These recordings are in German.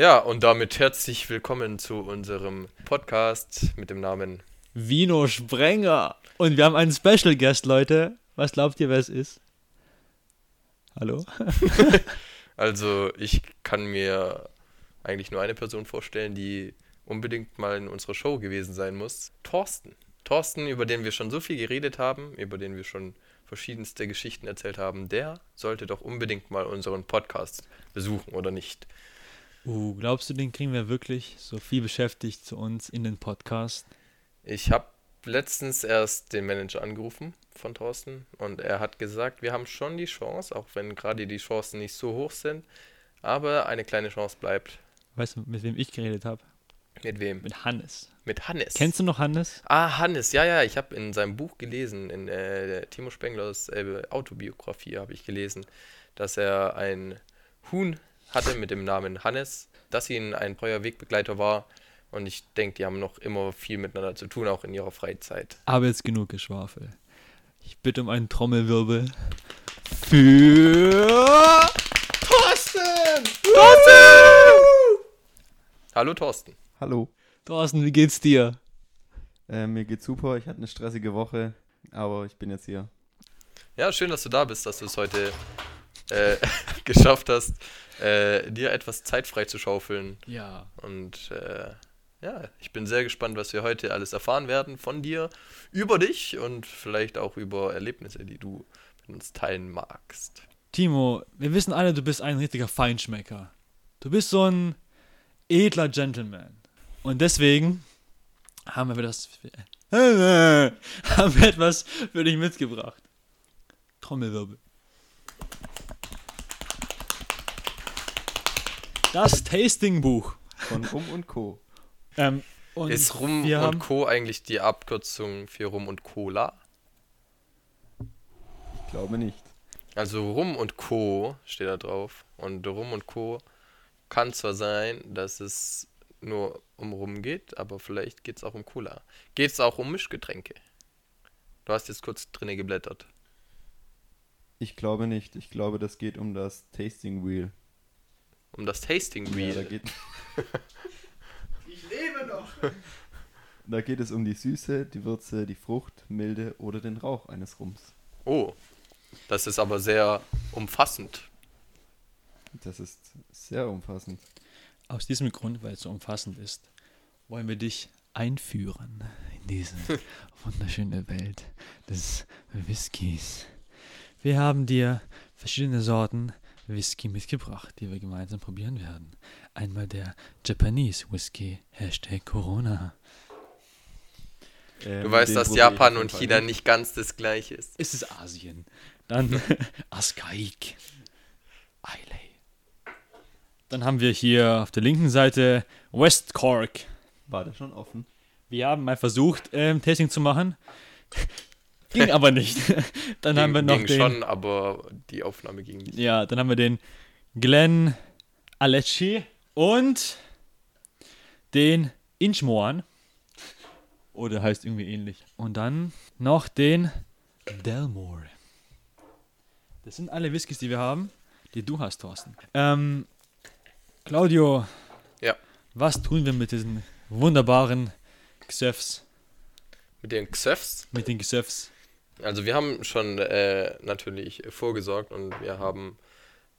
Ja, und damit herzlich willkommen zu unserem Podcast mit dem Namen Vino Sprenger. Und wir haben einen Special Guest, Leute. Was glaubt ihr, wer es ist? Hallo? Also, ich kann mir eigentlich nur eine Person vorstellen, die unbedingt mal in unserer Show gewesen sein muss. Thorsten. Thorsten, über den wir schon so viel geredet haben, über den wir schon verschiedenste Geschichten erzählt haben, der sollte doch unbedingt mal unseren Podcast besuchen, oder nicht? Uh, glaubst du, den kriegen wir wirklich so viel beschäftigt zu uns in den Podcast? Ich habe letztens erst den Manager angerufen von Thorsten und er hat gesagt, wir haben schon die Chance, auch wenn gerade die Chancen nicht so hoch sind, aber eine kleine Chance bleibt. Weißt du, mit wem ich geredet habe? Mit wem? Mit Hannes. Mit Hannes. Kennst du noch Hannes? Ah, Hannes, ja, ja, ich habe in seinem Buch gelesen, in äh, Timo Spenglers äh, Autobiografie habe ich gelesen, dass er ein Huhn hatte mit dem Namen Hannes, dass ihn ein treuer Wegbegleiter war und ich denke, die haben noch immer viel miteinander zu tun, auch in ihrer Freizeit. Aber jetzt genug Geschwafel. Ich bitte um einen Trommelwirbel für Thorsten! Hallo Thorsten. Hallo. Thorsten, wie geht's dir? Äh, mir geht's super. Ich hatte eine stressige Woche, aber ich bin jetzt hier. Ja, schön, dass du da bist, dass du es heute äh, geschafft hast, äh, dir etwas Zeit frei zu schaufeln. Ja. Und äh, ja, ich bin sehr gespannt, was wir heute alles erfahren werden von dir, über dich und vielleicht auch über Erlebnisse, die du mit uns teilen magst. Timo, wir wissen alle, du bist ein richtiger Feinschmecker. Du bist so ein edler Gentleman. Und deswegen haben wir das haben wir etwas für dich mitgebracht. Trommelwirbel. Das Tastingbuch. Von Rum und Co. Ähm, und Ist Rum wir und haben, Co. eigentlich die Abkürzung für Rum und Cola? Ich glaube nicht. Also Rum und Co. steht da drauf. Und Rum und Co. kann zwar sein, dass es nur um Rum geht, aber vielleicht geht es auch um Cola. Geht es auch um Mischgetränke? Du hast jetzt kurz drinne geblättert. Ich glaube nicht. Ich glaube, das geht um das Tasting Wheel. Um das Tasting Ja, Wheel. da, geht, ich lebe noch. da geht es um die Süße, die Würze, die Frucht, Milde oder den Rauch eines Rums. Oh, das ist aber sehr umfassend. Das ist sehr umfassend. Aus diesem Grund, weil es so umfassend ist, wollen wir dich einführen in diese wunderschöne Welt des Whiskys. Wir haben dir verschiedene Sorten Whisky mitgebracht, die wir gemeinsam probieren werden. Einmal der Japanese Whisky, Hashtag Corona. Ähm, Du weißt, dass Japan und China Fall nicht ganz das gleiche ist. Es ist Asien. Dann Askaik. Islay. Dann haben wir hier auf der linken Seite West Cork. War der schon offen? Wir haben mal versucht, ähm, Tasting zu machen. Ging aber nicht. Dann haben wir noch ging den. schon, aber die Aufnahme ging nicht. Ja, dann haben wir den Glenn Alecci und den Inchmoan. Oder heißt irgendwie ähnlich. Und dann noch den Delmore. Das sind alle Whiskys, die wir haben, die du hast, Thorsten. Ähm, Claudio. Ja. Was tun wir mit diesen wunderbaren Gesöffs? Mit den Xöfs, Mit den Gesöffs? Also wir haben schon äh, natürlich vorgesorgt und wir haben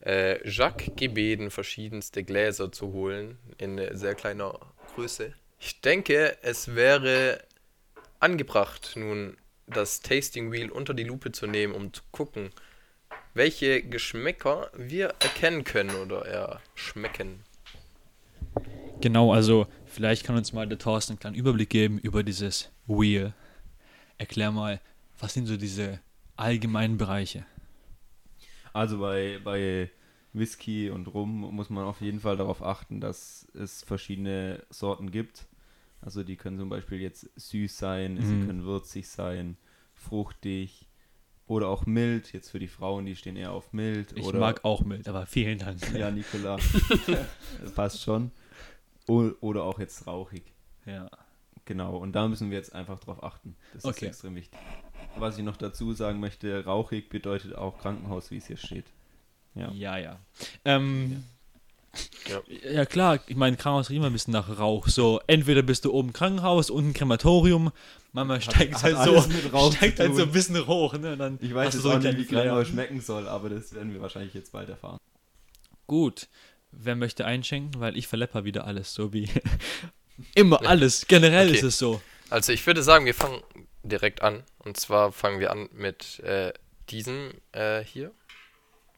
äh, Jacques gebeten, verschiedenste Gläser zu holen in sehr kleiner Größe. Ich denke, es wäre angebracht, nun das Tasting Wheel unter die Lupe zu nehmen, um zu gucken, welche Geschmäcker wir erkennen können oder erschmecken. Genau, also vielleicht kann uns mal der Thorsten einen kleinen Überblick geben über dieses Wheel. Erklär mal, was sind so diese allgemeinen Bereiche? Also bei, bei Whisky und Rum muss man auf jeden Fall darauf achten, dass es verschiedene Sorten gibt. Also die können zum Beispiel jetzt süß sein, sie Mhm. können würzig sein, fruchtig oder auch mild. Jetzt für die Frauen, die stehen eher auf mild. Ich oder, mag auch mild, aber vielen Dank. Ja, Nikola. das passt schon. O oder auch jetzt rauchig. Ja. Genau, und da müssen wir jetzt einfach drauf achten. Das Okay. ist extrem wichtig. Was ich noch dazu sagen möchte, rauchig bedeutet auch Krankenhaus, wie es hier steht. Ja. Ja, ja. Ähm, Ja. Ja klar, ich meine, Krankenhaus riecht immer ein bisschen nach Rauch. So, entweder bist du oben im Krankenhaus, unten Krematorium, Mama steigt hat halt so, Rauch steigt zu halt so ein bisschen hoch, ne? Und dann Ich weiß jetzt so auch nicht, wie Krankenhaus schmecken soll, aber das werden wir wahrscheinlich jetzt bald erfahren. Gut. Wer möchte einschenken? Weil ich verlepper wieder alles, so wie immer alles. Generell Okay. ist es so. Also ich würde sagen, wir fangen direkt an. Und zwar fangen wir an mit äh, diesem äh, hier.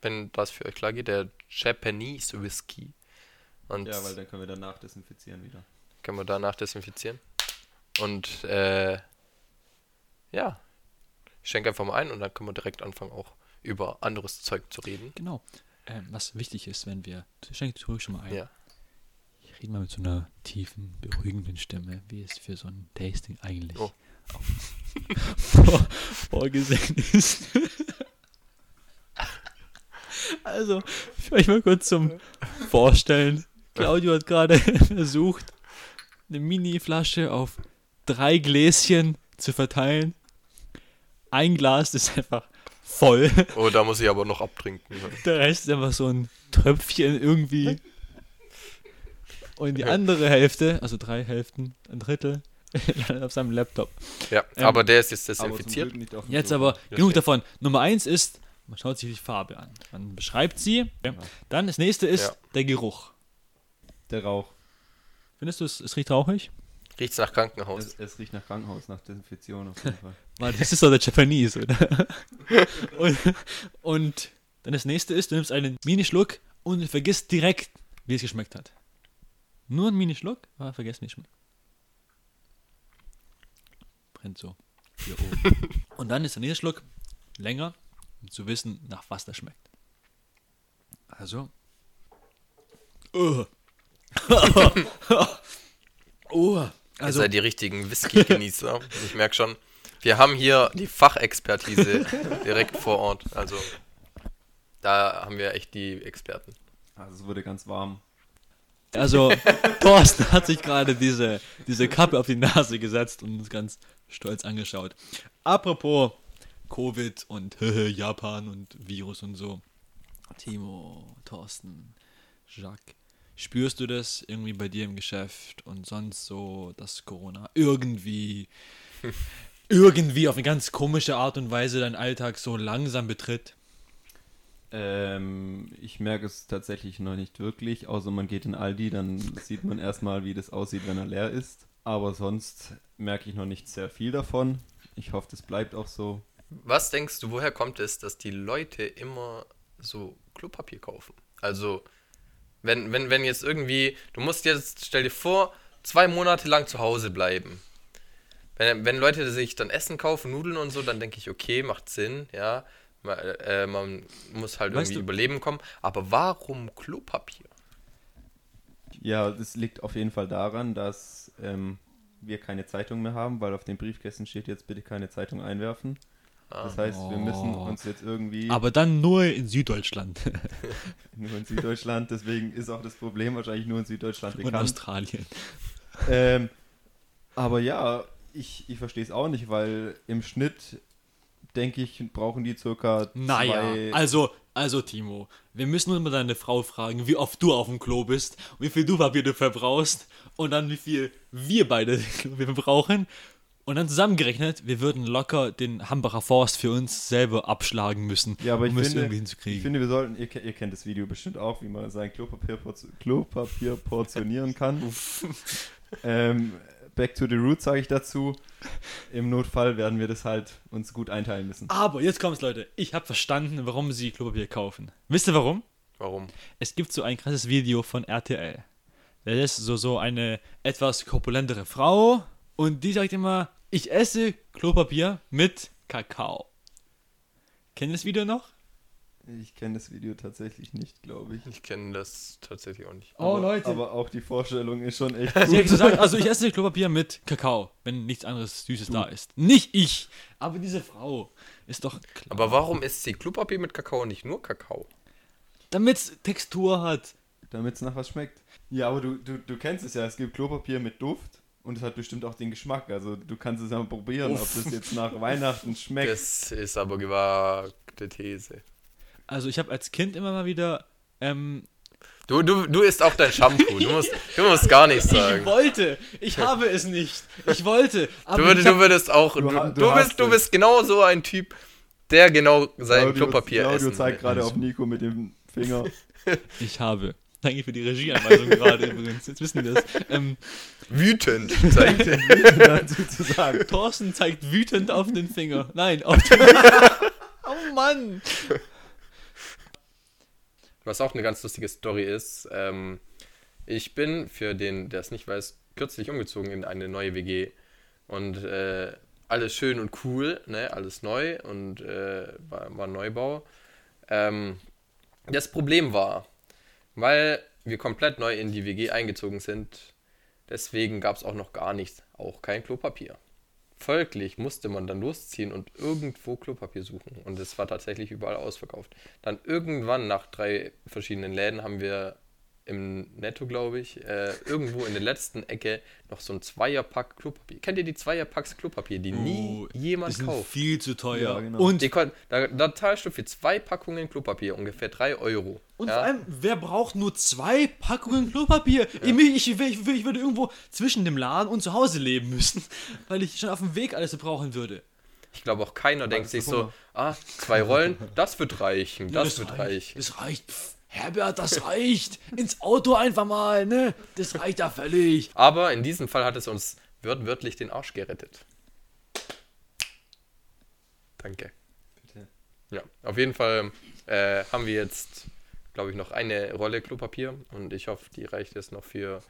Wenn das für euch klar geht, der Japanese Whisky. Und Ja, weil dann können wir danach desinfizieren wieder. können wir danach desinfizieren. Und äh, ja, ich schenke einfach mal ein und dann können wir direkt anfangen, auch über anderes Zeug zu reden. Genau. Ähm, was wichtig ist, wenn wir. Schenk dir ruhig schon mal ein. Ja. Ich rede mal mit so einer tiefen, beruhigenden Stimme, wie es für so ein Tasting eigentlich Oh. Vor, vorgesehen ist. also, für euch mal kurz zum Vorstellen. Claudio hat gerade versucht, eine Mini-Flasche auf drei Gläschen zu verteilen. Ein Glas ist einfach voll. Oh, da muss ich aber noch abtrinken. Der Rest ist einfach so ein Tröpfchen irgendwie. Und die andere Hälfte, also drei Hälften, ein Drittel, auf seinem Laptop. Ja, Ähm, aber der ist jetzt Aber desinfiziert. Dem Jetzt Sofa. aber Ja, genug davon. Nummer eins ist, man schaut sich die Farbe an. Man beschreibt sie. Dann das nächste ist Ja. der Geruch. Der Rauch. Findest du, es, es riecht rauchig? Riecht's nach Krankenhaus. Es, es riecht nach Krankenhaus, nach Desinfektion auf jeden Fall. Weil das ist doch der Japanese, oder? und, und dann das nächste ist, du nimmst einen Minischluck und vergisst direkt, wie es geschmeckt hat. Nur ein Minischluck, aber vergesst nicht schmeckt. Brennt so. Hier oben. und dann ist der nächste Schluck länger, um zu wissen, nach was der schmeckt. Also. Oh. oh. Also, Ihr seid die richtigen Whisky-Genießer. ich merke schon, wir haben hier die Fachexpertise direkt vor Ort. Also da haben wir echt die Experten. Also es wurde ganz warm. Also, Thorsten hat sich gerade diese, diese Kappe auf die Nase gesetzt und uns ganz stolz angeschaut. Apropos Covid und Japan und Virus und so. Timo, Thorsten, Jacques, spürst du das irgendwie bei dir im Geschäft und sonst so, dass Corona irgendwie, irgendwie auf eine ganz komische Art und Weise deinen Alltag so langsam betritt? Ähm, ich merke es tatsächlich noch nicht wirklich, außer man geht in Aldi, dann sieht man erstmal, wie das aussieht, wenn er leer ist. Aber sonst merke ich noch nicht sehr viel davon. Ich hoffe, das bleibt auch so. Was denkst du, woher kommt es, dass die Leute immer so Klopapier kaufen? Also, wenn, wenn, wenn jetzt irgendwie, du musst jetzt, stell dir vor, zwei Monate lang zu Hause bleiben. Wenn, wenn Leute sich dann Essen kaufen, Nudeln und so, dann denke ich, okay, macht Sinn, ja. Man, äh, man muss halt Weißt irgendwie du- überleben kommen. Aber warum Klopapier? Ja, das liegt auf jeden Fall daran, dass ähm, wir keine Zeitung mehr haben, weil auf den Briefkästen steht jetzt bitte keine Zeitung einwerfen. Das heißt, wir müssen Oh. uns jetzt irgendwie Aber dann nur in Süddeutschland nur in Süddeutschland, deswegen ist auch das Problem wahrscheinlich nur in Süddeutschland und bekannt. Australien. Ähm, aber ja, ich, ich verstehe es auch nicht, weil im Schnitt, denke ich, brauchen die circa Naja, zwei... also, also Timo, wir müssen nur mal deine Frau fragen, wie oft du auf dem Klo bist, wie viel du Papier du verbrauchst und dann wie viel wir beide wir brauchen. Und dann zusammengerechnet, wir würden locker den Hambacher Forst für uns selber abschlagen müssen, Ja, aber ich um es finde- irgendwie ich hinzukriegen. finde, wir sollten, ihr, ihr kennt das Video bestimmt auch, wie man sein Klopapier, Klopapier portionieren kann. ähm, back to the roots sage ich dazu. Im Notfall werden wir das halt uns gut einteilen müssen. Aber jetzt kommt's, Leute. Ich habe verstanden, warum sie Klopapier kaufen. Wisst ihr warum? Warum? Es gibt so ein krasses Video von RTL. Das ist so, so eine etwas korpulentere Frau und die sagt immer, ich esse Klopapier mit Kakao. Kennt ihr das Video noch? Ich kenne das Video tatsächlich nicht, glaube ich. Ich kenne das tatsächlich auch nicht. Oh, aber, Leute. Aber auch die Vorstellung ist schon echt gut. gesagt, also ich esse Klopapier mit Kakao, wenn nichts anderes Süßes da ist. Nicht ich, aber diese Frau ist doch klar. Aber warum isst sie Klopapier mit Kakao und nicht nur Kakao? Damit es Textur hat. Damit es nach was schmeckt. Ja, aber du, du, du kennst es ja, es gibt Klopapier mit Duft und es hat bestimmt auch den Geschmack. Also du kannst es ja mal probieren, ob Uff. das jetzt nach Weihnachten schmeckt. Das ist aber gewagte These. Also ich habe als Kind immer mal wieder ähm, Du, du, du isst auch dein Shampoo. Du musst, du musst gar nichts Ich sagen. wollte. Ich habe es nicht. Ich wollte. Aber Du, würd, ich du hab, würdest auch. Du, Du du, du bist, du bist genau so ein Typ, der genau sein Claudio, Klopapier Claudio essen zeigt will. gerade auf Nico mit dem Finger. ich habe. Danke für die Regieanweisung gerade übrigens. Jetzt wissen wir das. Ähm, Wütend. Zeigt. sagen. Thorsten zeigt wütend auf den Finger. Nein, auf den. oh Mann. Was auch eine ganz lustige Story ist, ähm, ich bin für den, der es nicht weiß, kürzlich umgezogen in eine neue WG. Und äh, alles schön und cool, ne? alles neu und äh, war, war Neubau. Ähm, das Problem war, weil wir komplett neu in die WG eingezogen sind, deswegen gab es auch noch gar nichts, auch kein Klopapier. Folglich musste man dann losziehen und irgendwo Klopapier suchen. Und es war tatsächlich überall ausverkauft. Dann irgendwann nach drei verschiedenen Läden haben wir im Netto, glaube ich, äh, irgendwo in der letzten Ecke noch so ein Zweierpack Klopapier. Kennt ihr die Zweierpacks Klopapier, die nie Oh, jemand Die sind kauft? viel zu teuer. Ja, genau. Und, Die da, da zahlst du für zwei Packungen Klopapier ungefähr 3 Euro. und ja? vor allem, wer braucht nur zwei Packungen Klopapier? Ich, ich, ich, ich, ich würde irgendwo zwischen dem Laden und zu Hause leben müssen, weil ich schon auf dem Weg alles so brauchen würde. Ich glaube auch keiner denkt sich Hunger. so, ah, zwei Rollen, das wird reichen, das, wird reicht. reichen. Das reicht. Pff, Herbert, das reicht. Ins Auto einfach mal, ne? Das reicht ja völlig. Aber in diesem Fall hat es uns wörtlich den Arsch gerettet. Danke. Bitte. Ja, auf jeden Fall äh, haben wir jetzt, glaube ich, noch eine Rolle Klopapier und ich hoffe, die reicht jetzt noch für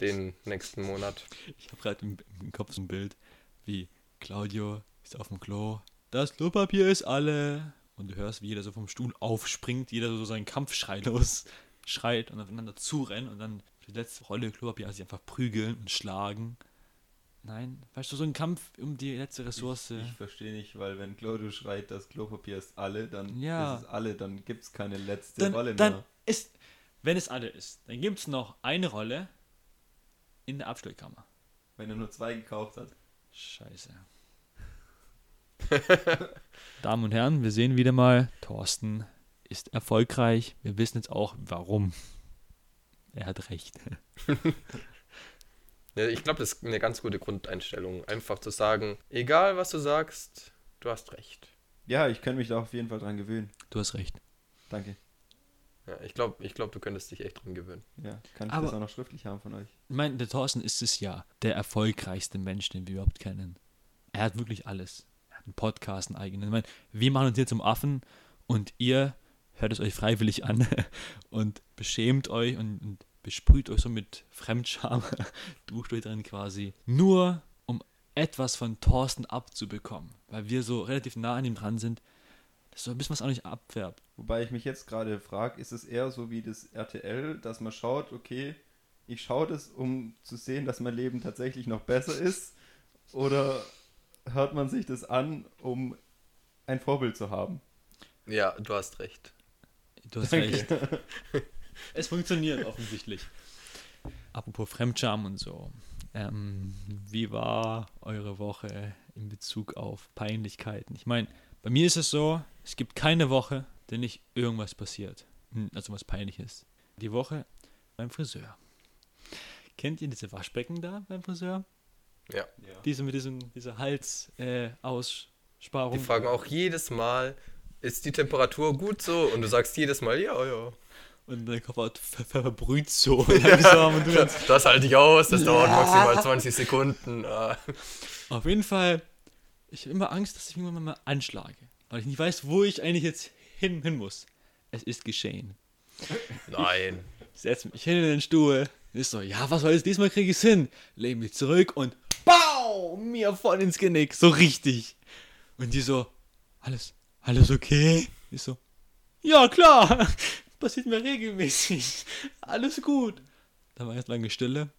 den nächsten Monat. Ich habe gerade im, im Kopf so ein Bild, wie Claudio ist auf dem Klo. Das Klopapier ist alle. Und du hörst, wie jeder so vom Stuhl aufspringt, jeder so seinen Kampfschrei los schreit und aufeinander zurennen und dann die letzte Rolle Klopapier also sich einfach prügeln und schlagen. Nein, weißt du, so ein Kampf um die letzte Ressource. Ich verstehe nicht, weil wenn Claudio schreit, das Klopapier ist alle, dann Ja. ist es alle, dann gibt es keine letzte dann, Rolle dann mehr. ist, wenn es alle ist, dann gibt es noch eine Rolle in der Abstellkammer. Wenn er nur zwei gekauft hat. Scheiße. Damen und Herren, wir sehen wieder mal, Thorsten ist erfolgreich. Wir wissen jetzt auch, warum. Er hat recht. Ja, ich glaube, das ist eine ganz gute Grundeinstellung. Einfach zu sagen, egal was du sagst, du hast recht. Ja, ich könnte mich da auf jeden Fall dran gewöhnen. Du hast recht. Danke. Ja, ich glaube, ich glaub, du könntest dich echt dran gewöhnen. Ja, kann ich Aber- das auch noch schriftlich haben von euch? Ich meine, der Thorsten ist es ja der erfolgreichste Mensch, den wir überhaupt kennen. Er hat wirklich alles. Einen Podcast, einen eigenen. Ich meine, wir machen uns hier zum Affen und ihr hört es euch freiwillig an und beschämt euch und, und besprüht euch so mit Fremdscham, duscht euch drin quasi. Nur um etwas von Thorsten abzubekommen, weil wir so relativ nah an ihm dran sind, dass so ein bisschen was auch nicht abfärbt. Wobei ich mich jetzt gerade frage, ist es eher so wie das RTL, dass man schaut, okay, ich schaue das, um zu sehen, dass mein Leben tatsächlich noch besser ist? Oder hört man sich das an, um ein Vorbild zu haben? Ja, du hast recht. Du hast recht. Es funktioniert offensichtlich. Apropos Fremdscham und so. Ähm, wie war eure Woche in Bezug auf Peinlichkeiten? Ich meine, bei mir ist es so, es gibt keine Woche, der nicht irgendwas passiert. Hm, Also was Peinliches. Die Woche beim Friseur. Kennt ihr diese Waschbecken da beim Friseur? Ja. Diese mit diesem, dieser Hals-Aussparung. Äh. Die fragen auch jedes Mal, ist die Temperatur gut so? Und du sagst jedes Mal, ja, ja. und dein Kopfhaut ver ver verbrüht so du dann Das halte ich aus, das dauert maximal 20 Sekunden. Ah. Auf jeden Fall, ich habe immer Angst, dass ich irgendwann mal anschlage. Weil ich nicht weiß, wo ich eigentlich jetzt hin, hin muss. Es ist geschehen. Nein. Ich setze mich hin in den Stuhl. Ist so, ja, was soll jetzt? Diesmal kriege ich es hin. Lege mich zurück und BAU! Mir voll ins Genick. So richtig. Und die so, alles, alles okay? Ich so, ja, klar. Passiert mir regelmäßig. Alles gut. Dann war erst lange Stille.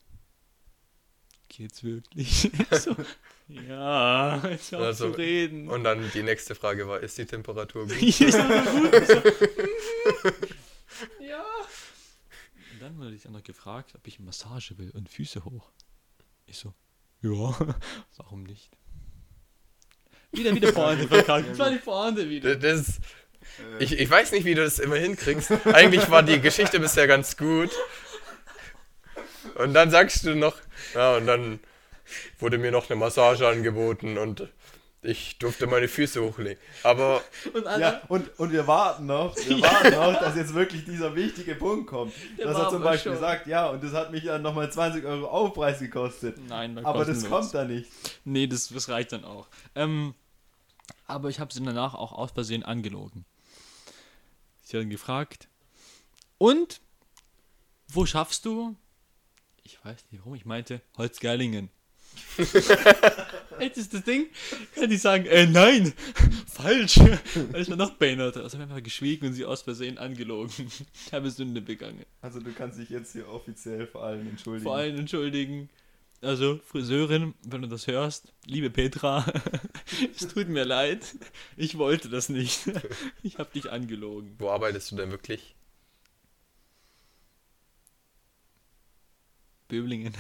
Geht's wirklich? Ich so, ja, hör auf Also, zu reden. Und dann die nächste Frage war, ist die Temperatur gut? Ist. Ich so, ja. Und dann wurde ich dann noch gefragt, ob ich Massage will und Füße hoch. Ich so, ja, warum nicht? Wieder, wieder Pointe verkackt. Das war die Pointe wieder. Das, Äh, Ich, ich weiß nicht, wie du das immer hinkriegst. Eigentlich war die Geschichte bisher ganz gut. Und dann sagst du noch, ja, und dann wurde mir noch eine Massage angeboten und ich durfte meine Füße hochlegen. Aber Und alle, ja, und, und wir warten noch, wir warten noch, dass jetzt wirklich dieser wichtige Punkt kommt. Der dass er zum Beispiel schon. sagt, ja, und das hat mich dann nochmal 20 Euro Aufpreis gekostet. Nein, Aber das kommt da nicht. Nee, das, das reicht dann auch. Ähm, aber ich habe sie danach auch aus Versehen angelogen. Sie haben gefragt, und wo schaffst du? Ich weiß nicht warum, ich meinte Holzgerlingen. Jetzt ist das Ding, kann die sagen, äh, nein, falsch. Weil ich war noch behindert. Also ich habe einfach geschwiegen und sie aus Versehen angelogen. Ich habe Sünde begangen. Also du kannst dich jetzt hier offiziell vor allen entschuldigen. Vor allem entschuldigen. Also, Friseurin, wenn du das hörst, liebe Petra, es tut mir leid. Ich wollte das nicht. Ich habe dich angelogen. wo arbeitest du denn wirklich? Böblingen.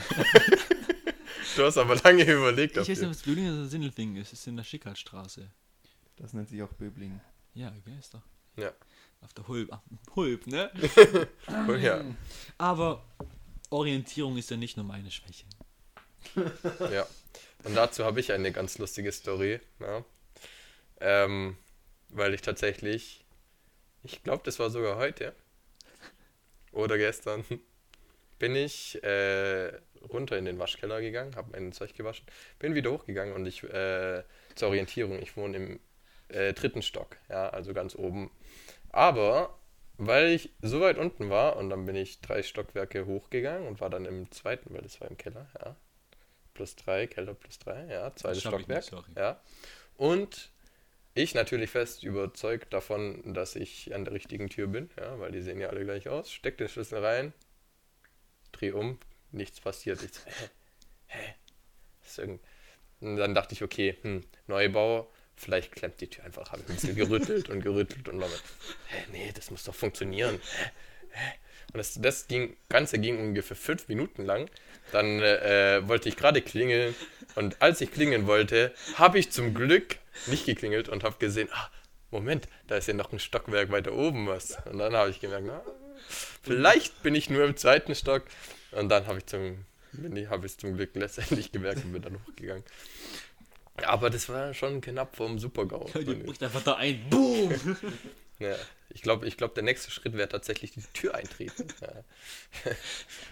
Du hast aber lange überlegt. Ich weiß nicht, was Böblingen oder Sindelfingen ist. Es ist in der Schickhaltstraße. Das nennt sich auch Böblingen. Ja, okay, ist doch. Ja. Auf der Hulb. ah, Hulb, ne? Oh, ja. Aber Orientierung ist ja nicht nur meine Schwäche. Ja. Und dazu habe ich eine ganz lustige Story. Ja. Ähm, weil ich tatsächlich, ich glaube, das war sogar heute oder gestern, bin ich äh, runter in den Waschkeller gegangen, habe mein Zeug gewaschen, bin wieder hochgegangen und ich, äh, zur Orientierung, ich wohne im äh, dritten Stock, ja, also ganz oben. Aber weil ich so weit unten war und dann bin ich drei Stockwerke hochgegangen und war dann im zweiten, weil das war im Keller, ja. Plus drei, Keller plus drei, ja, zweites Stockwerk. nicht. Ja. Und ich natürlich fest überzeugt davon, dass ich an der richtigen Tür bin, ja, weil die sehen ja alle gleich aus. Steck den Schlüssel rein, dreh um, nichts passiert. Ich so, hä? Hä? Ist irgend... Und dann dachte ich, okay, hm, Neubau, vielleicht klemmt die Tür einfach. Habe ich ein bisschen gerüttelt und gerüttelt und dann, hä, nee, das muss doch funktionieren. Hä? Hä? Und das, das ging, Ganze ging ungefähr fünf Minuten lang. Dann äh, wollte ich gerade klingeln und als ich klingeln wollte, habe ich zum Glück nicht geklingelt und habe gesehen, ah, Moment, da ist ja noch ein Stockwerk weiter oben was. Und dann habe ich gemerkt, na, vielleicht bin ich nur im zweiten Stock. Und dann habe ich zum, habe ich zum Glück letztendlich gemerkt und bin dann hochgegangen. Aber das war schon knapp vom Super-GAU. Die bricht einfach da ein. Boom! Ja, ich glaube, ich glaub, der nächste Schritt wäre tatsächlich die Tür eintreten. Ja.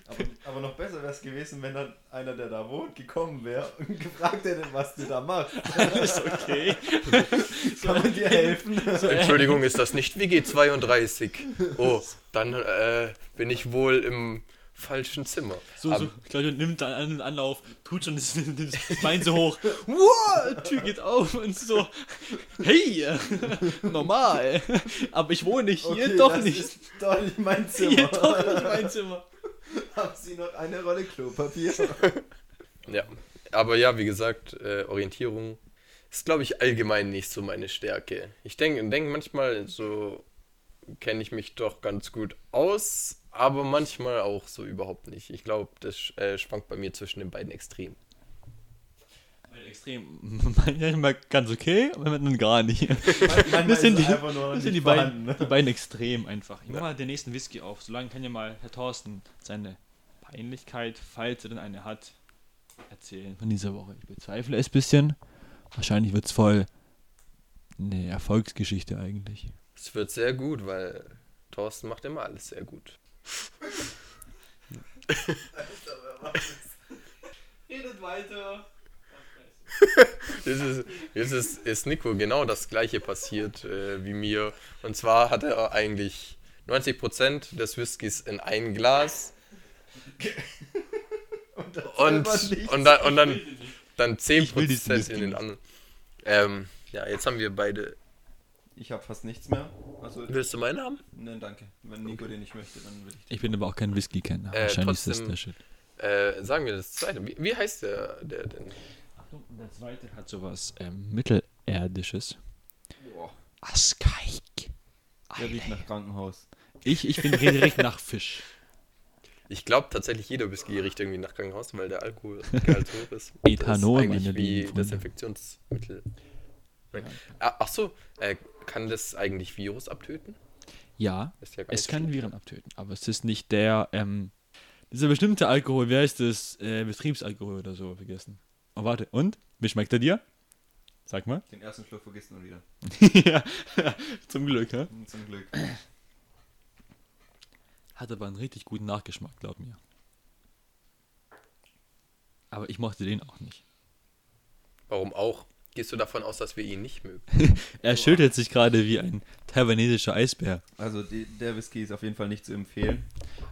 Aber, aber noch besser wäre es gewesen, wenn dann einer, der da wohnt, gekommen wäre und gefragt hätte, was du da machst. ist okay. Kann man dir helfen? Entschuldigung, ist das nicht WG32? Oh, dann äh, bin ich wohl im falschen Zimmer. So, Aber- so, ich glaube, nimmt dann einen Anlauf, tut schon das, das Bein so hoch. Wow, Tür geht auf und so. Hey, normal. Aber ich wohne nicht hier, Okay, doch das nicht. Ist doch nicht mein Zimmer. Hier doch nicht mein Zimmer. Haben Sie noch eine Rolle Klopapier? Ja, aber ja, wie gesagt, äh, Orientierung ist, glaube ich, allgemein nicht so meine Stärke. Ich denke denk manchmal, so kenne ich mich doch ganz gut aus, aber manchmal auch so überhaupt nicht. Ich glaube, das äh, schwankt bei mir zwischen den beiden Extremen. Extrem. Manchmal ganz okay, aber dann gar nicht. Manchmal Das sind die, einfach nur das nicht sind die, beiden, ne? die beiden extrem einfach. Ich mach mal den nächsten Whisky auf. Solange kann ja mal Herr Thorsten seine Peinlichkeit, falls er denn eine hat, erzählen von dieser Woche. Ich bezweifle es ein bisschen. Wahrscheinlich wird es voll eine Erfolgsgeschichte eigentlich. Es wird sehr gut, weil Thorsten macht immer alles sehr gut. Redet weiter. Jetzt ist, jetzt ist, ist Nico genau das gleiche passiert äh, wie mir. Und zwar hat er eigentlich 90% des Whiskys in ein Glas Und, das und, und, dann, und dann, dann Ich will diesen 10% Whisky in den anderen. Ähm, ja, jetzt haben wir beide. Ich habe fast nichts mehr. Also, Willst du meinen haben? nein, danke. Wenn Nico den nicht möchte, dann will ich den. Ich bin aber auch kein Whisky-Kenner. Äh, Wahrscheinlich ist das trotzdem- der Shit. Äh, sagen wir das zweite. Wie, wie heißt der, der denn? Achtung, der zweite hat sowas ähm, Mittelerdisches. Boah, Askaik. der riecht nach Krankenhaus. Ich, ich bin direkt nach Fisch. Ich glaube tatsächlich, jeder Whisky riecht irgendwie nach Krankenhaus, weil der Alkoholgehalt so hoch ist. Ethanol, das ist eigentlich meine wie. Desinfektionsmittel. Ah, ach so, äh, kann das eigentlich Virus abtöten? Ja, Ist ja es kann. Viren abtöten, aber es ist nicht der, ähm, dieser bestimmte Alkohol, wie heißt das? Äh, Betriebsalkohol oder so, vergessen. Oh, warte, und? Wie schmeckt er dir? Sag mal. Den ersten Schluck vergisst man wieder. ja, zum Glück, ne? Zum Glück. Hat aber einen richtig guten Nachgeschmack, glaub mir. Aber ich mochte den auch nicht. Warum auch? Gehst du davon aus, dass wir ihn nicht mögen? Er schüttelt sich gerade wie ein taiwanesischer Eisbär. Also die, der Whisky ist auf jeden Fall nicht zu empfehlen.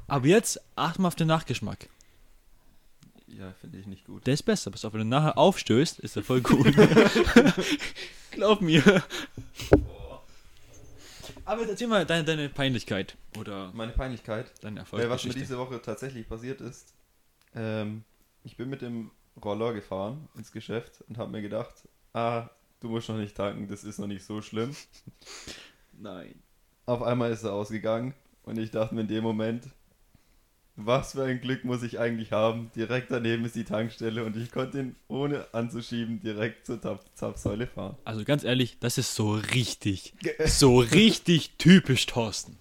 Aber jetzt acht mal auf den Nachgeschmack. Ja, finde ich nicht gut. Der ist besser. Pass auf, wenn du nachher aufstößt, ist er voll gut. Glaub mir. Aber jetzt erzähl mal deine, deine Peinlichkeit oder Meine Peinlichkeit. deine Äh, was mir diese Woche tatsächlich passiert ist, ähm, ich bin mit dem Roller gefahren ins Geschäft und habe mir gedacht, ah, du musst noch nicht tanken, das ist noch nicht so schlimm. Nein. Auf einmal ist er ausgegangen und ich dachte mir in dem Moment, was für ein Glück muss ich eigentlich haben. Direkt daneben ist die Tankstelle und ich konnte ihn ohne anzuschieben direkt zur Zap Zapfsäule fahren. Also ganz ehrlich, das ist so richtig, so richtig typisch Thorsten.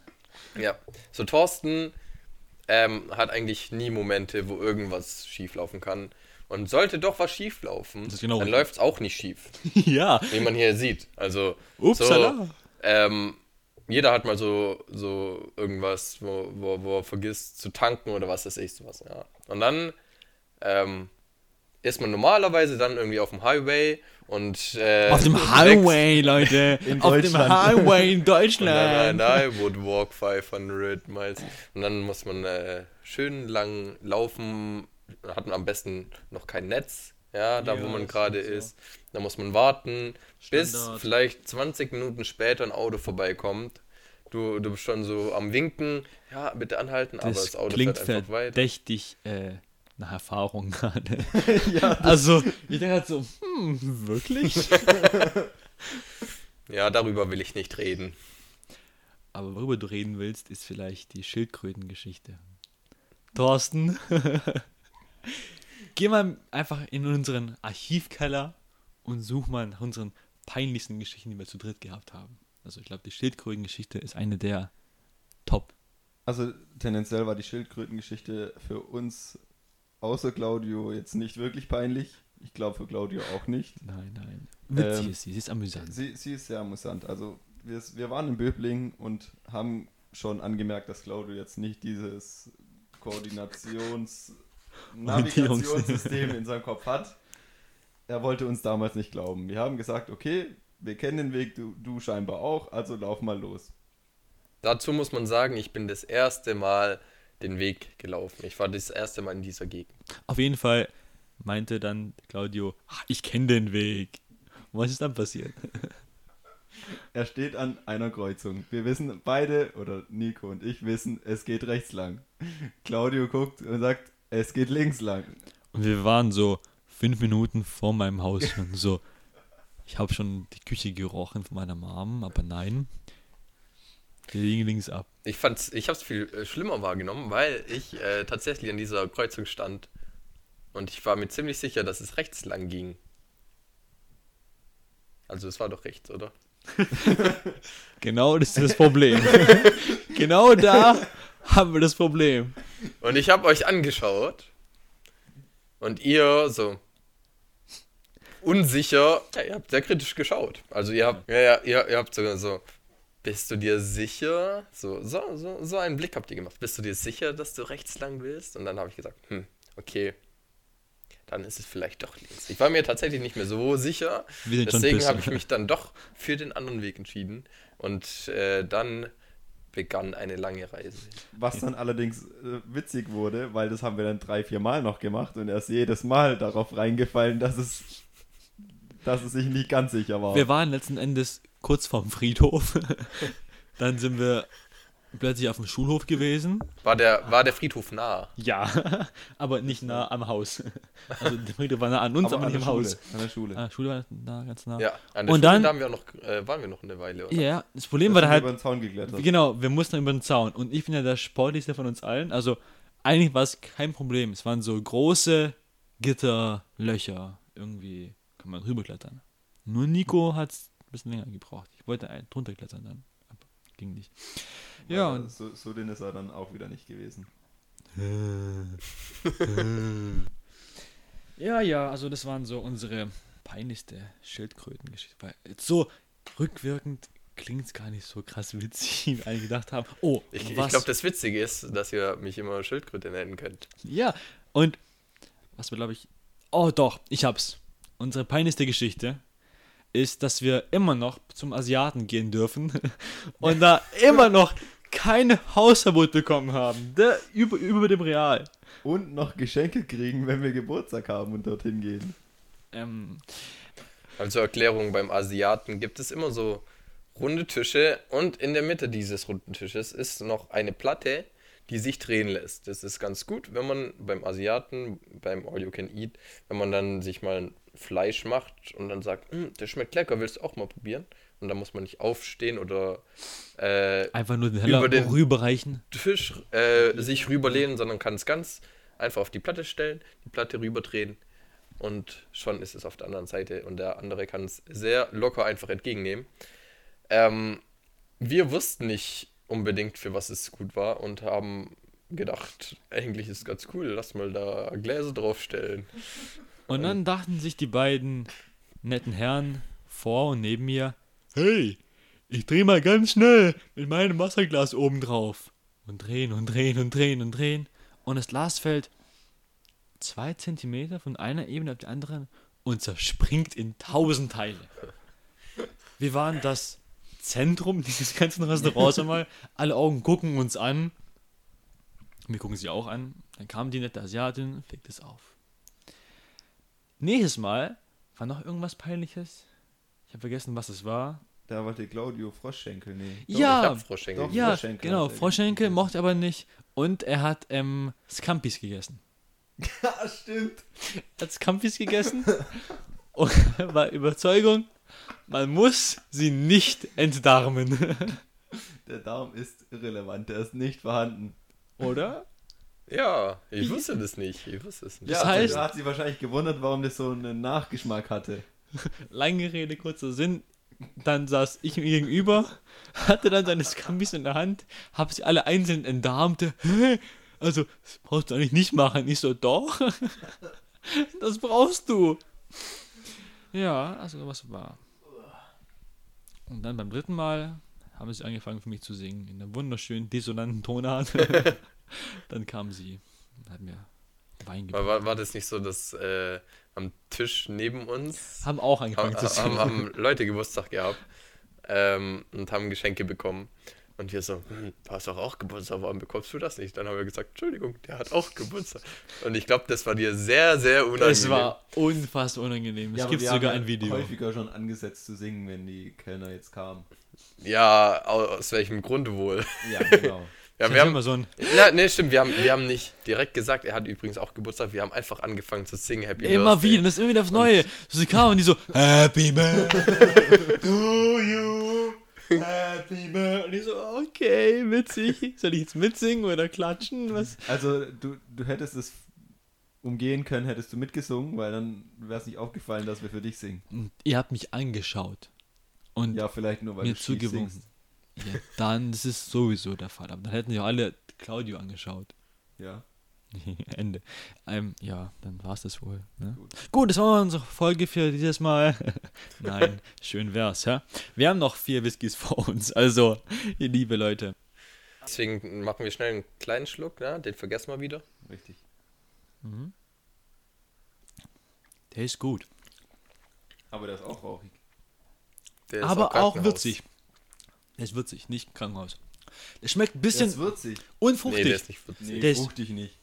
Ja. So, Thorsten ähm, hat eigentlich nie Momente, wo irgendwas schief laufen kann. Und sollte doch was schief laufen, genau dann läuft es auch nicht schief. ja. Wie man hier sieht. Also, Upsala. so, ähm, jeder hat mal so, so irgendwas, wo, wo, wo er vergisst zu tanken oder was weiß ich, sowas. Ja. Und dann ähm, ist man normalerweise dann irgendwie auf dem Highway und. Äh, Auf dem Highway, Leute. Auf dem. Highway in Nein, Deutschland. nein, I would walk 500 miles. Und dann muss man äh, schön lang laufen. Da hat man am besten noch kein Netz, ja, da wo Ja, man das gerade stimmt, ja. ist. Da muss man warten, bis Standard. vielleicht 20 Minuten später ein Auto vorbeikommt. Du, du bist schon so am Winken, ja, bitte anhalten, aber Das das Auto klingt fährt einfach weiter. verdächtig äh, nach Erfahrung gerade. also, ich denke halt so, hm, wirklich? Ja, darüber will ich nicht reden. Aber worüber du reden willst, ist vielleicht die Schildkrötengeschichte. Thorsten, geh mal einfach in unseren Archivkeller und such mal nach unseren peinlichsten Geschichten, die wir zu dritt gehabt haben. Also ich glaube, die Schildkrötengeschichte ist eine der Top. Also tendenziell war die Schildkrötengeschichte für uns außer Claudio jetzt nicht wirklich peinlich. Ich glaube für Claudio auch nicht. Nein, nein. Witzig Ähm, ist sie, sie ist amüsant. Sie, sie ist sehr amüsant. Also wir, wir waren in Böbling und haben schon angemerkt, dass Claudio jetzt nicht dieses Koordinations Navigationssystem in seinem Kopf hat. Er wollte uns damals nicht glauben. Wir haben gesagt, okay, wir kennen den Weg, du, du scheinbar auch, also lauf mal los. Dazu muss man sagen, ich bin das erste Mal den Weg gelaufen. Ich war das erste Mal in dieser Gegend. Auf jeden Fall meinte dann Claudio, "Ach, ich kenne den Weg. Und was ist dann passiert? Er steht an einer Kreuzung. Wir wissen beide, oder Nico und ich wissen, es geht rechts lang. Claudio guckt und sagt, es geht links lang. Und wir waren so fünf Minuten vor meinem Haus schon so. Ich habe schon die Küche gerochen von meiner Mom, aber nein. Wir liegen links ab. Ich fand's, ich habe es viel äh, schlimmer wahrgenommen, weil ich äh, tatsächlich an dieser Kreuzung stand und ich war mir ziemlich sicher, dass es rechts lang ging. Also es war doch rechts, oder? Genau das ist das Problem. genau da haben wir das Problem. Und ich habe euch angeschaut und ihr so unsicher, ja, ihr habt sehr kritisch geschaut. Also ihr habt, ja, ja, ihr, ihr habt sogar so, bist du dir sicher? So, so, so, so einen Blick habt ihr gemacht. Bist du dir sicher, dass du rechts lang willst? Und dann habe ich gesagt, hm, okay, dann ist es vielleicht doch links. Ich war mir tatsächlich nicht mehr so sicher. Deswegen habe ich mich dann doch für den anderen Weg entschieden. Und äh, dann begann eine lange Reise. Was dann allerdings äh, witzig wurde, weil das haben wir dann drei, vier Mal noch gemacht und er ist jedes Mal darauf reingefallen, dass es, dass es sich nicht ganz sicher war. Wir waren letzten Endes kurz vorm Friedhof. Dann sind wir plötzlich auf dem Schulhof gewesen. War der, war der Friedhof nah? Ja, aber nicht nah am Haus. Also der Friedhof war nah an uns, aber, an nicht der am Schule. Haus. An der Schule. Ah, Schule war nah, ganz nah. Ja, an der Und Schule dann- da haben wir noch, äh, waren wir noch eine Weile, oder? Ja, das Problem Da war wir halt, über den Zaun geklettert. genau, wir mussten über den Zaun. Und ich bin ja der sportlichste von uns allen. Also eigentlich war es kein Problem. Es waren so große Gitterlöcher. Irgendwie kann man rüberklettern. Nur Nico hat bisschen länger gebraucht. Ich wollte ein, drunter klettern dann. Ging nicht. Ja, und so, so dünn ist er dann auch wieder nicht gewesen. Ja, ja, also das waren so unsere peinlichste Schildkrötengeschichte. Weil jetzt so rückwirkend klingt es gar nicht so krass witzig, wie alle gedacht haben. Oh, Ich, ich glaube, das Witzige ist, dass ihr mich immer Schildkröte nennen könnt. ja, und was wir, glaube ich. Oh, doch, ich hab's. Unsere peinlichste Geschichte ist, dass wir immer noch zum Asiaten gehen dürfen und da immer noch kein Hausverbot bekommen haben. Der, über, über dem Real. Und noch Geschenke kriegen, wenn wir Geburtstag haben und dorthin gehen. Ähm, Also Erklärung, beim Asiaten gibt es immer so runde Tische und in der Mitte dieses runden Tisches ist noch eine Platte, die sich drehen lässt. Das ist ganz gut, wenn man beim Asiaten, beim All You Can Eat, wenn man dann sich mal ein Fleisch macht und dann sagt, "Hm, das schmeckt lecker, willst du auch mal probieren? Und dann muss man nicht aufstehen oder äh, einfach nur den Teller Über den- rüberreichen. Tisch äh, sich rüberlehnen, sondern kann es ganz einfach auf die Platte stellen, die Platte rüberdrehen und schon ist es auf der anderen Seite und der andere kann es sehr locker einfach entgegennehmen. Ähm, wir wussten nicht unbedingt, für was es gut war und haben gedacht, eigentlich ist es ganz cool, lass mal da Gläser draufstellen. Und dann dachten sich die beiden netten Herren vor und neben mir, hey, ich dreh mal ganz schnell mit meinem Wasserglas oben drauf. Und drehen und drehen und drehen und drehen. Und das Glas fällt zwei Zentimeter von einer Ebene auf die andere und zerspringt in tausend Teile. Wir waren das Zentrum dieses ganzen Restaurants einmal. Alle Augen gucken uns an. Wir gucken sie auch an. Dann kam die nette Asiatin, fegt es auf. Nächstes Mal war noch irgendwas Peinliches. Ich habe vergessen, was es war. Da wollte Claudio Froschschenkel. Ich ja, hab Froschschenkel. Doch. ja, Froschschenkel genau. er Froschschenkel mochte aber nicht. Und er hat ähm, Scampis gegessen. Ja, stimmt. Er hat Scampis gegessen und war Überzeugung, man muss sie nicht entdarmen. Der Darm ist irrelevant, der ist nicht vorhanden. Oder? Ja, ich wusste das nicht. Ich wusste es nicht. Das ja, heißt- da hat sie wahrscheinlich gewundert, warum das so einen Nachgeschmack hatte. Lange Rede, kurzer Sinn. Dann saß ich ihm gegenüber, hatte dann seine Scampis in der Hand, hab sie alle einzeln entdarmte. Hä? Also, das brauchst du eigentlich nicht machen. Ich so, doch. Das brauchst du. Ja, also was war. Und dann beim dritten Mal haben sie angefangen für mich zu singen, in einer wunderschönen, dissonanten Tonart. dann kam sie und hat mir Wein War, gebracht. war, war das nicht so, dass äh, am Tisch neben uns Haben auch haben, angefangen zu singen. haben, haben Leute Geburtstag gehabt ähm, und haben Geschenke bekommen. Und wir so, hm, du hast doch auch Geburtstag, warum bekommst du das nicht? Dann haben wir gesagt, Entschuldigung, der hat auch Geburtstag. Und ich glaube, das war dir sehr, sehr unangenehm. Es war unfassbar unangenehm. es aber gibt haben sogar ja ein Video. häufiger schon angesetzt zu singen, wenn die Kellner jetzt kamen. Ja, aus welchem Grund wohl? Ja, genau. Ja, wir hab haben, immer so ein ja, nee, stimmt, wir haben, wir haben nicht direkt gesagt, er hat übrigens auch Geburtstag. Wir haben einfach angefangen zu singen Happy immer Birthday. wieder, das ist immer wieder aufs Neue. So sie kamen und die so Happy Birthday to you. Happy Birthday. Und ich so, okay, witzig. Soll ich jetzt mitsingen oder klatschen? Was? Also, du, du hättest es umgehen können, hättest du mitgesungen, weil dann wäre es nicht aufgefallen, dass wir für dich singen. Und ihr habt mich angeschaut. Und Ja, vielleicht nur, weil mir du zugewunken. singst. Ja, dann ist es sowieso der Fall. Aber dann hätten ja alle Claudio angeschaut. Ja. Ende. Ähm, ja, dann war es das wohl. Ne? Gut. Gut. das war unsere Folge für dieses Mal. Nein, schön wär's, ja. Wir haben noch vier Whiskys vor uns, also, ihr liebe Leute. Deswegen machen wir schnell einen kleinen Schluck, ne? den vergessen wir wieder. Richtig. Der ist gut. Aber der ist auch rauchig. Der ist aber auch Krankenhaus. würzig. Der ist würzig, nicht Krankenhaus. Der schmeckt ein Der bisschen ist würzig. unfruchtig. Nee, der ist nicht würzig. Nee, Der ist- fruchtig nicht.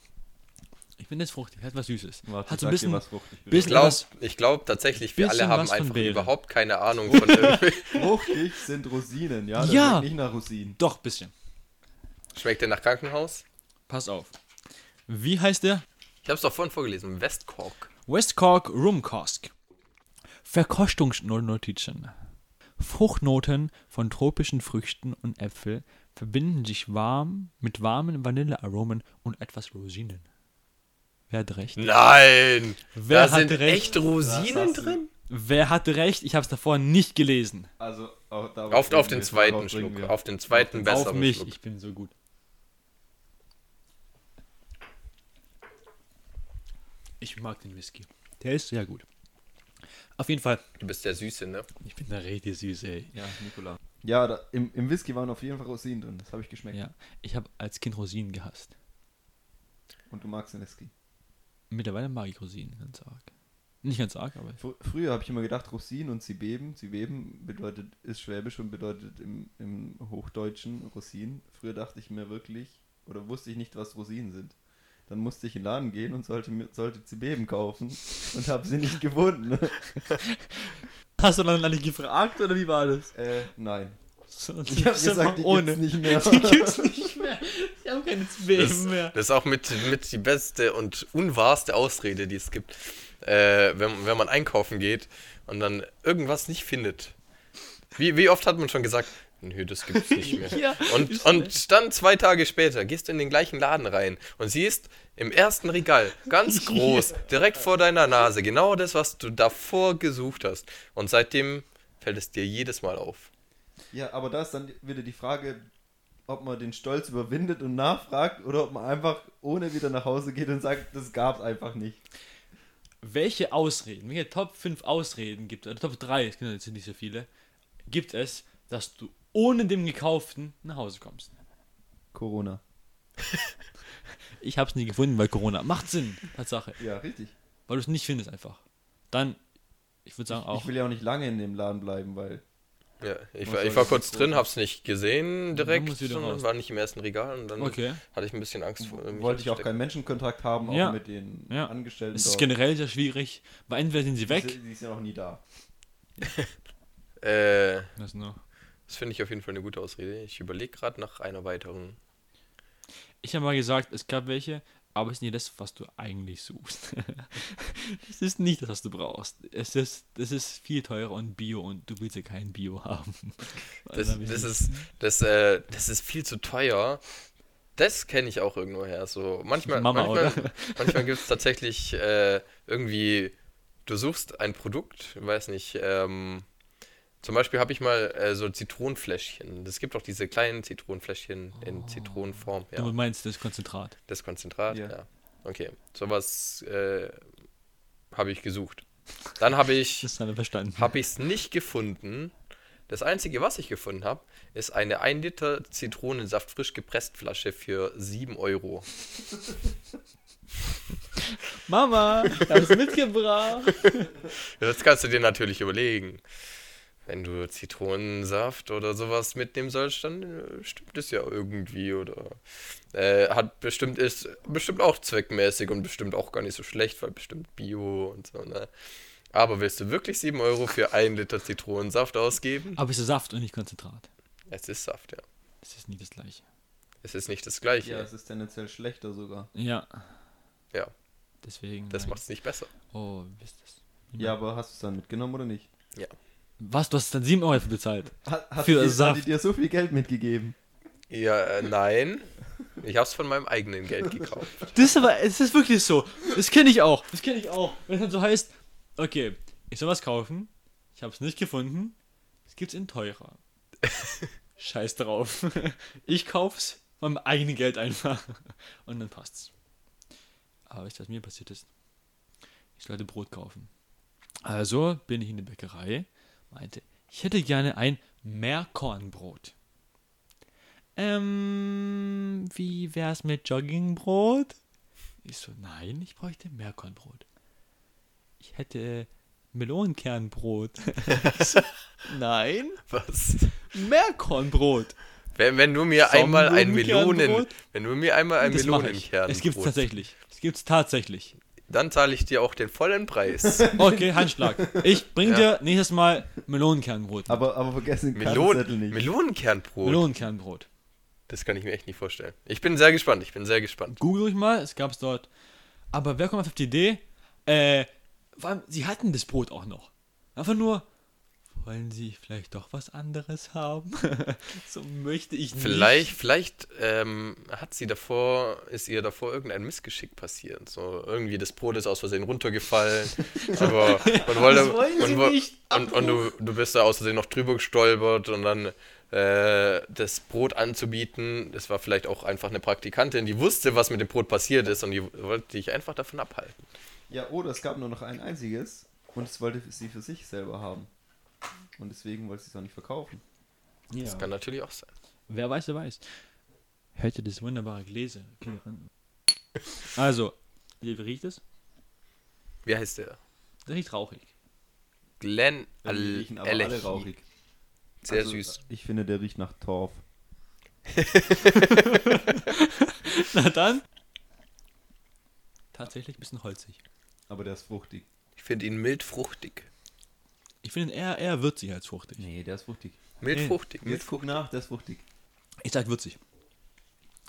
ich finde das fruchtig, hat was Süßes. Warte, hat so ein bisschen, was fruchtig Ich bisschen- glaube was- glaub tatsächlich, wir alle haben einfach überhaupt keine Ahnung von. Fruchtig sind Rosinen, ja? Der Ja. schmeckt nicht nach Rosinen. doch, bisschen. Schmeckt der nach Krankenhaus? Pass auf. Wie heißt der? Ich habe es doch vorhin vorgelesen. Westcork. West Cork Rum Cask. Verkostungsnotizen. Fruchtnoten von tropischen Früchten und Äpfel verbinden sich warm mit warmen Vanillearomen und etwas Rosinen. Wer hat recht? Nein! Wer da hat sind recht? echt Rosinen drin? Wer hatte recht? Ich habe es davor nicht gelesen. Also Auf, bringen auf den zweiten Schluck. wir. Auf den zweiten Auf besseren Auf mich, Schluck. ich bin so gut. Ich mag den Whisky. Der ist sehr gut. Auf jeden Fall. Du bist der Süße, ne? Ich bin der richtig süß, ey. Ja, Nikola. Ja, da, im, im Whisky waren auf jeden Fall Rosinen drin. Das habe ich geschmeckt. Ja, ich habe als Kind Rosinen gehasst. Und du magst den Whisky. Mittlerweile mag ich Rosinen ganz arg. Nicht ganz arg, aber Fr früher habe ich immer gedacht, Rosinen und sie beben. Sie beben bedeutet, ist schwäbisch und bedeutet im, im Hochdeutschen Rosinen. Früher dachte ich mir wirklich, oder wusste ich nicht, was Rosinen sind. Dann musste ich in den Laden gehen und sollte, sollte Zibeben kaufen und habe sie nicht gefunden. Hast du dann nicht gefragt oder wie war das? äh, nein. Und Ich habe gesagt, die ohne. gibt's nicht mehr. Die gibt's nicht mehr. Ich habe keine Das, Zweben mehr. das ist auch mit, mit die beste und unwahrste Ausrede, die es gibt. Äh, wenn, wenn man einkaufen geht und dann irgendwas nicht findet. Wie, wie oft hat man schon gesagt, nö, das gibt's nicht mehr. Ja, und, und dann zwei Tage später gehst du in den gleichen Laden rein und siehst im ersten Regal, ganz groß, direkt vor deiner Nase, genau das, was du davor gesucht hast. Und seitdem fällt es dir jedes Mal auf. Ja, aber da ist dann wieder die Frage, ob man den Stolz überwindet und nachfragt oder ob man einfach ohne wieder nach Hause geht und sagt, das gab's einfach nicht. Welche Ausreden, welche Top 5 Ausreden gibt es, oder Top 3, es sind jetzt nicht so viele, gibt es, dass du ohne dem Gekauften nach Hause kommst? Corona. Ich habe es nie gefunden, weil Corona macht Sinn, Tatsache. Ja, richtig. Weil du es nicht findest einfach. Dann, ich würde sagen auch, Ich will ja auch nicht lange in dem Laden bleiben, weil Ja, ich, Was war, ich war kurz drin, hab's nicht gesehen direkt, raus. war nicht im ersten Regal und dann okay. hatte ich ein bisschen Angst vor wollte ich auch anzustecken. keinen Menschenkontakt haben, auch Ja. mit den Ja. Angestellten Es ist dort. generell sehr schwierig, weil entweder sind sie weg. sind- die ist ja noch nie da. Äh, Das noch. Das finde ich auf jeden Fall eine gute Ausrede. Ich überlege gerade nach einer weiteren. Ich habe mal gesagt, es gab welche, aber es ist nicht das, was du eigentlich suchst. Es ist nicht das, was du brauchst. Es ist, es ist viel teurer und Bio und du willst ja kein Bio haben. Das, Also, das, ist, das, äh, das ist viel zu teuer. Das kenne ich auch irgendwo her. So, manchmal Mama, manchmal, oder? manchmal gibt es tatsächlich äh, irgendwie, du suchst ein Produkt, weiß nicht, ähm, zum Beispiel habe ich mal äh, so Zitronenfläschchen. Es gibt auch diese kleinen Zitronenfläschchen in Zitronenform. Ja. Du meinst das Konzentrat. Das Konzentrat, Ja. ja. Okay, sowas äh, habe ich gesucht. Dann habe ich es nicht gefunden. Das einzige, was ich gefunden habe, ist eine 1 Liter Zitronensaft frisch gepresst Flasche für 7 Euro. Mama, ich hab's mitgebracht. Das kannst du dir natürlich überlegen. Wenn du Zitronensaft oder sowas mitnehmen sollst, dann äh, stimmt es ja irgendwie oder äh, hat bestimmt ist bestimmt auch zweckmäßig und bestimmt auch gar nicht so schlecht, weil bestimmt Bio und so, ne? Aber willst du wirklich 7 Euro für 1 Liter Zitronensaft ausgeben? Aber es ist Saft und nicht Konzentrat. Es ist Saft, ja. Das ist nicht das gleiche. Es ist nicht das gleiche. Ja, es ist tendenziell schlechter sogar. Ja. Ja. Deswegen. Das macht es nicht besser. Oh, wisst das. Ja, aber hast du es dann mitgenommen oder nicht? Was? Du hast dann 7 Euro dafür bezahlt. Hat, hat, Für die, hat Saft. die dir so viel Geld mitgegeben? Ja, äh, nein. Ich hab's von meinem eigenen Geld gekauft. Das ist aber, es ist wirklich so. Das kenne ich auch. Das kenne ich auch. Wenn es dann so heißt, okay, ich soll was kaufen, ich habe es nicht gefunden, es gibt's in teurer. Scheiß drauf. Ich kauf's mit meinem eigenen Geld einfach. Und dann passt's. Aber wisst ihr, was mir passiert ist? Ich sollte Brot kaufen. Also bin ich in die Bäckerei, meinte, ich hätte gerne ein Meerkornbrot. Ähm, wie wär's mit Joggingbrot? Ich so, nein, ich bräuchte Meerkornbrot. Ich hätte Melonenkernbrot. So, nein, Was? Meerkornbrot. Wenn, wenn du mir einmal ein? Melonen, wenn du mir einmal ein Das mach ich. Melonenkern Es gibt's tatsächlich. Es gibt's tatsächlich. Dann zahle ich dir auch den vollen Preis. Okay, Handschlag. Ich bring Ja. dir nächstes Mal Melonenkernbrot. Aber, aber vergessen den Melon nicht. Melonenkernbrot. Melonenkernbrot. Das kann ich mir echt nicht vorstellen. Ich bin sehr gespannt. Ich bin sehr gespannt. Google ruhig mal, es gab's dort. Aber wer kommt auf die Idee? Äh, vor allem, sie hatten das Brot auch noch. Einfach nur wollen Sie vielleicht doch was anderes haben? so möchte ich nicht. Vielleicht, vielleicht ähm, hat sie davor, ist ihr davor irgendein Missgeschick passiert. So irgendwie das Brot ist aus Versehen runtergefallen. aber man wollte, Das wollen Sie man, nicht. und, und du, du bist da aus Versehen noch drüber gestolpert und dann äh, das Brot anzubieten. Das war vielleicht auch einfach eine Praktikantin, die wusste, was mit dem Brot passiert ist und die wollte dich einfach davon abhalten. Ja, oder es gab nur noch ein einziges und es wollte sie für sich selber haben. Und deswegen wollte sie es auch nicht verkaufen. Ja. Das kann natürlich auch sein. Wer weiß, wer weiß. Hört ihr das wunderbare Gläser? Also, wie riecht es? Wie heißt der? Das riecht rauchig. Glenn Ja, riechen aber alle rauchig. Sehr Also, süß. Ich finde, der riecht nach Torf. Na dann. Tatsächlich ein bisschen holzig. Aber der ist fruchtig. Ich finde ihn mild fruchtig. Ich finde ihn eher, eher würzig als fruchtig. Nee, der ist fruchtig. Mild Nee. fruchtig. Mild Jetzt guck nach, der ist fruchtig. Ich sag würzig.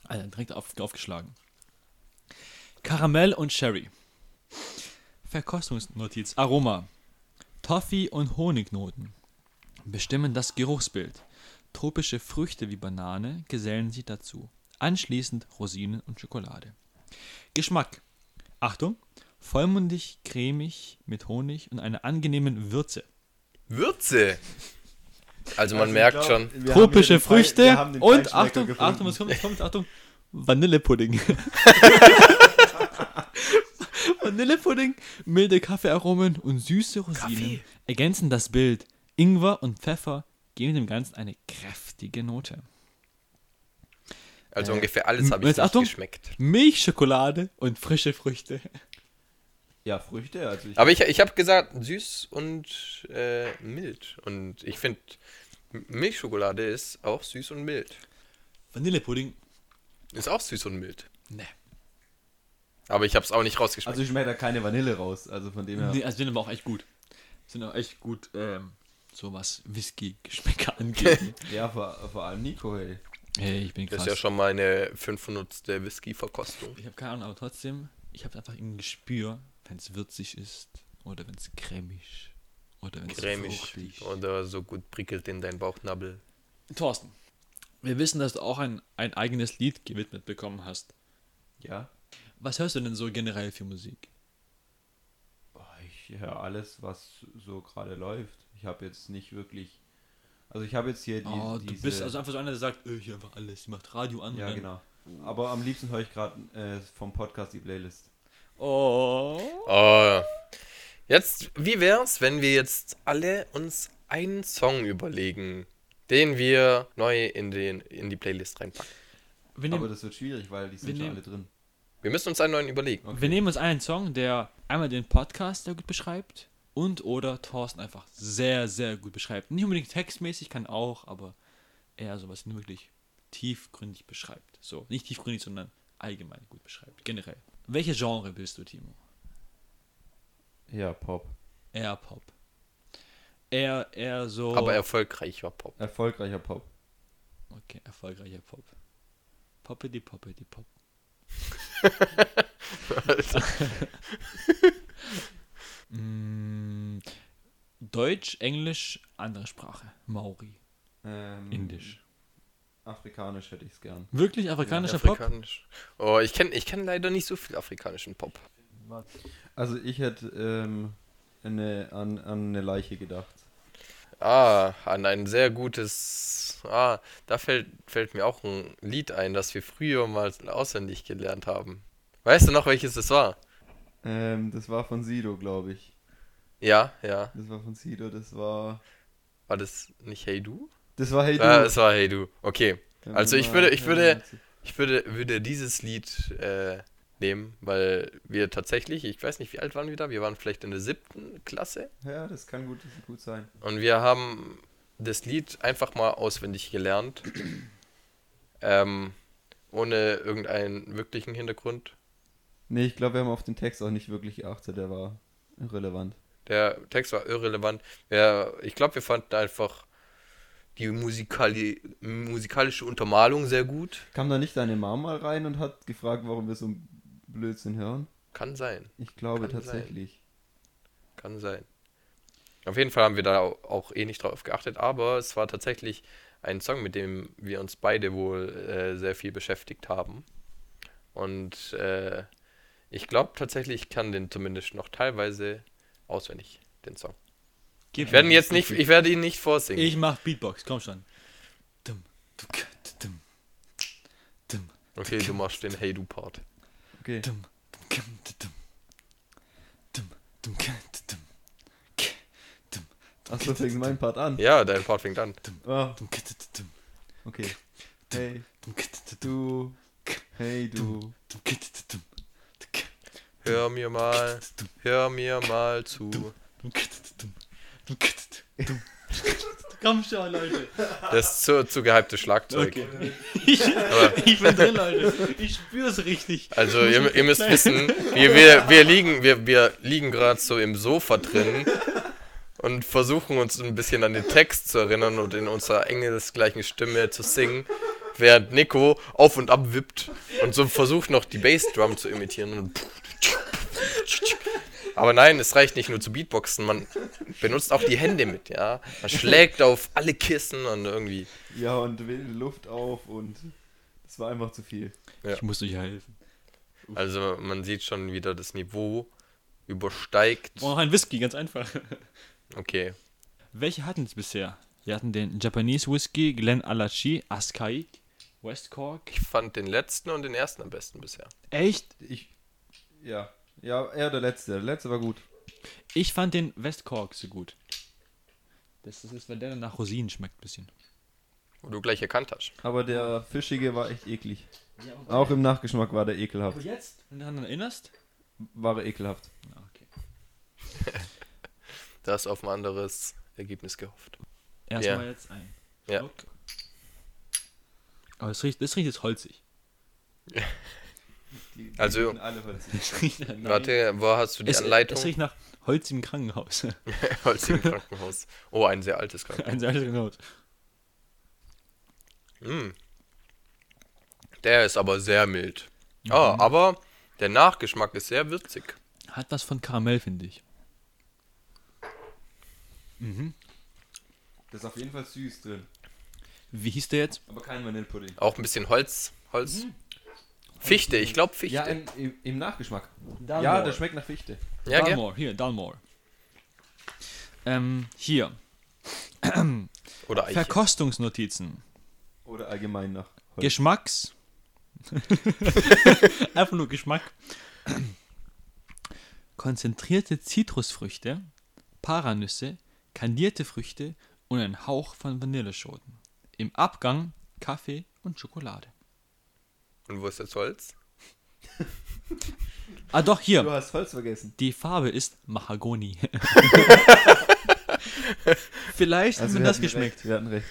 Alter, direkt auf, aufgeschlagen. Karamell und Sherry. Verkostungsnotiz. Aroma. Toffee und Honignoten bestimmen das Geruchsbild. Tropische Früchte wie Banane gesellen sich dazu. Anschließend Rosinen und Schokolade. Geschmack. Achtung. Vollmundig, cremig, mit Honig und einer angenehmen Würze. Würze. Also man Also, merkt schon. glaub, haben Tropische Früchte den und Achtung, gefunden. Achtung, was kommt, kommt, Achtung, Vanillepudding. Vanillepudding, milde Kaffeearomen und süße Rosinen Kaffee? ergänzen das Bild. Ingwer und Pfeffer geben dem Ganzen eine kräftige Note. Also Äh, ungefähr alles habe ich jetzt nicht Achtung. geschmeckt. Milch, Schokolade und frische Früchte. Ja, Früchte, also ich. Aber ich, ich habe gesagt süß und äh, mild. Und ich finde, Milchschokolade ist auch süß und mild. Vanillepudding, Ist auch süß und mild. ne. Aber ich habe es auch nicht rausgeschmeckt. also ich schmecke da keine Vanille raus. Also von dem her. Nee, also sind aber auch echt gut. Sind auch echt gut, ähm, so was Whisky-Geschmäcker angeht. Ja, vor, vor allem Nico, hey. hey, ich bin das krass. ist ja schon meine 500. Whisky-Verkostung. Ich habe keine Ahnung, aber trotzdem, ich habe einfach ein Gespür, wenn es würzig ist oder wenn es cremig oder wenn es fruchtig. oder so gut prickelt in dein Bauchnabel. Thorsten, wir wissen, dass du auch ein, ein eigenes Lied gewidmet bekommen hast. Ja. Was hörst du denn so generell für Musik? Ich höre alles, was so gerade läuft. Ich habe jetzt nicht wirklich. Also ich habe jetzt hier die. oh, du diese, bist also einfach so einer, der sagt, äh, hier einfach alles, die macht Radio an. Ja, genau. Aber am liebsten höre ich gerade äh, vom Podcast die Playlist. Oh. Oh. Jetzt, wie wär's, wenn wir jetzt alle uns einen Song überlegen, den wir neu in, den, in die Playlist reinpacken? Wir Aber nehmen, das wird schwierig, weil die sind schon nehmen- alle drin. Wir müssen uns einen neuen überlegen. Okay. wir nehmen uns einen Song, der einmal den Podcast sehr gut beschreibt und oder Thorsten einfach sehr, sehr gut beschreibt. Nicht unbedingt textmäßig, kann auch, aber eher sowas wirklich tiefgründig beschreibt. So, nicht tiefgründig, sondern allgemein gut beschreibt. Generell. Welche Genre bist du, Timo? Ja, Pop. Eher Pop. Eher, eher so. Aber erfolgreicher Pop. Erfolgreicher Pop. Okay, erfolgreicher Pop. Poppity, poppity, pop. Alter. Mm, Deutsch, Englisch, andere Sprache. Maori. Ähm, Indisch. Afrikanisch hätte ich es gern. Wirklich afrikanischer Pop? Afrikanisch. Oh, ich kenne ich kenn leider nicht so viel afrikanischen Pop. Also ich hätte ähm, eine, an, an eine Leiche gedacht. Ah, an ein sehr gutes. Ah, da fällt, fällt mir auch ein Lied ein, das wir früher mal auswendig gelernt haben. Weißt du noch, welches es war? Ähm, das war von Sido, glaube ich. Ja, ja. Das war von Sido, das war. War das nicht Hey Du? Das war Hey Du. Ja, es war Hey Du. Okay. Also ich würde- ich würde- Ich würde, würde dieses Lied äh, nehmen, weil wir tatsächlich, ich weiß nicht, wie alt waren wir da? Wir waren vielleicht in der siebten Klasse Ja, das kann gut, das kann gut sein. und wir haben das Lied einfach mal auswendig gelernt. ähm, ohne irgendeinen wirklichen Hintergrund. Nee, ich glaube, wir haben auf den Text auch nicht wirklich geachtet, der war irrelevant. Der Text war irrelevant. Ja, ich glaube, wir fanden einfach die musikali musikalische Untermalung sehr gut. Kam da nicht deine Mom mal rein und hat gefragt, warum wir so einen Blödsinn hören? Kann sein, Ich glaube Kann sein. tatsächlich. kann sein. Auf jeden Fall haben wir da au- auch eh nicht drauf geachtet, aber es war tatsächlich ein Song, mit dem wir uns beide wohl äh, sehr viel beschäftigt haben. Und äh, ich glaube tatsächlich, ich kann den zumindest noch teilweise auswendig, den Song. Gib Ich werde ihn jetzt nicht, ich werde ihn nicht vorsingen. Ich mach Beatbox, komm schon. Okay, du machst den Hey Du Part. Okay. Achso, fängt mein Part an. Ja, dein Part fängt an. Okay. Hey, du. Hey, du. Hör mir mal, hör mir mal zu. Komm schon, Leute. Das ist zu, zu gehypte Schlagzeug. Okay. Ich, ich bin drin, Leute. Ich spür's richtig. Also ihr, ihr müsst wissen, wir, wir, wir liegen, wir, wir liegen gerade so im Sofa drin und versuchen uns ein bisschen an den Text zu erinnern und in unserer engelsgleichen Stimme zu singen, während Nico auf und ab wippt und so versucht noch die Bassdrum zu imitieren. Und aber nein, es reicht nicht nur zu Beatboxen, man benutzt auch die Hände mit, ja. Man schlägt auf alle Kissen und irgendwie. Ja, und wilde Luft auf und das war einfach zu viel. Ja. Ich muss euch helfen. Also man sieht schon wieder das Niveau übersteigt. Oh, noch ein Whisky, ganz einfach. Okay. Welche hatten es bisher? Wir hatten den Japanese Whisky, Glen Alachi, Asahi, West Cork. Ich fand den letzten und den ersten am besten bisher. Echt? Ich. Ja. Ja, er der letzte. Der letzte war gut. Ich fand den West Cork so gut. Das ist, wenn der nach Rosinen schmeckt ein bisschen. Wo du gleich erkannt hast. Aber der fischige war echt eklig. Auch im Nachgeschmack war der ekelhaft. Aber jetzt, wenn du daran erinnerst? War er ekelhaft. Ah, okay. Da hast du auf ein anderes Ergebnis gehofft. Erstmal Ja. jetzt ein. Ja. Schluck. Aber es riecht, das riecht jetzt holzig. Die, die Also- alle holzig. Warte, wo hast du die es, Anleitung? es riecht nach Holz im Krankenhaus. Holz im Krankenhaus. Oh, ein sehr altes Krankenhaus. Ein sehr altes Krankenhaus. Mm. Der ist aber sehr mild. Mhm. Ah, aber der Nachgeschmack ist sehr würzig. Hat was von Karamell, finde ich. Mhm. Das ist auf jeden Fall süß drin. Wie hieß der jetzt? Aber kein Vanillepudding. Auch ein bisschen Holz. Holz. Fichte, ich glaube Fichte. Ja, im, im, im Nachgeschmack. Dalmore. Ja, der schmeckt nach Fichte. ja? Dalmore, hier, Dalmore. Ähm, hier. Oder Eiche. Verkostungsnotizen. Oder allgemein nach Holz. Geschmacks. Einfach nur Geschmack. Konzentrierte Zitrusfrüchte, Paranüsse, kandierte Früchte und ein Hauch von Vanilleschoten. Im Abgang Kaffee und Schokolade. Und wo ist das Holz? Ah, doch, Du hier. hast Holz vergessen. Die Farbe ist Mahagoni. Vielleicht hat Also mir wir das geschmeckt. Recht, wir hatten recht.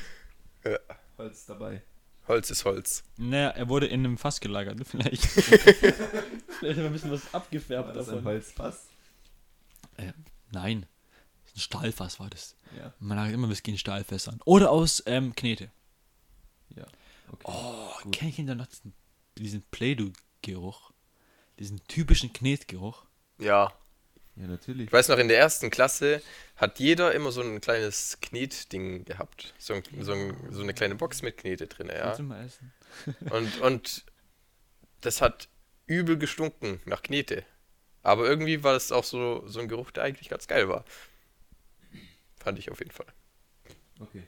Ja. Holz dabei. Holz ist Holz. Naja, er wurde in einem Fass gelagert. Vielleicht. Vielleicht haben wir ein bisschen was abgefärbt War das ein davon. Holzfass? Äh, nein. Ein Stahlfass war das. Ja. Man lagert immer Whisky in Stahlfässern. Oder aus ähm, Knete. Ja. Okay. Oh, Gut. kenn ich denn da noch diesen, Play-Doh-Geruch? Diesen typischen Knetgeruch. Ja. Ja, natürlich. Ich weiß noch, in der ersten Klasse hat jeder immer so ein kleines Knetding gehabt. So, ein, so, ein, so eine kleine Box mit Knete drin, ja. Essen? Und, und das hat übel gestunken nach Knete. Aber irgendwie war das auch so, so ein Geruch, der eigentlich ganz geil war. Fand ich auf jeden Fall. Okay.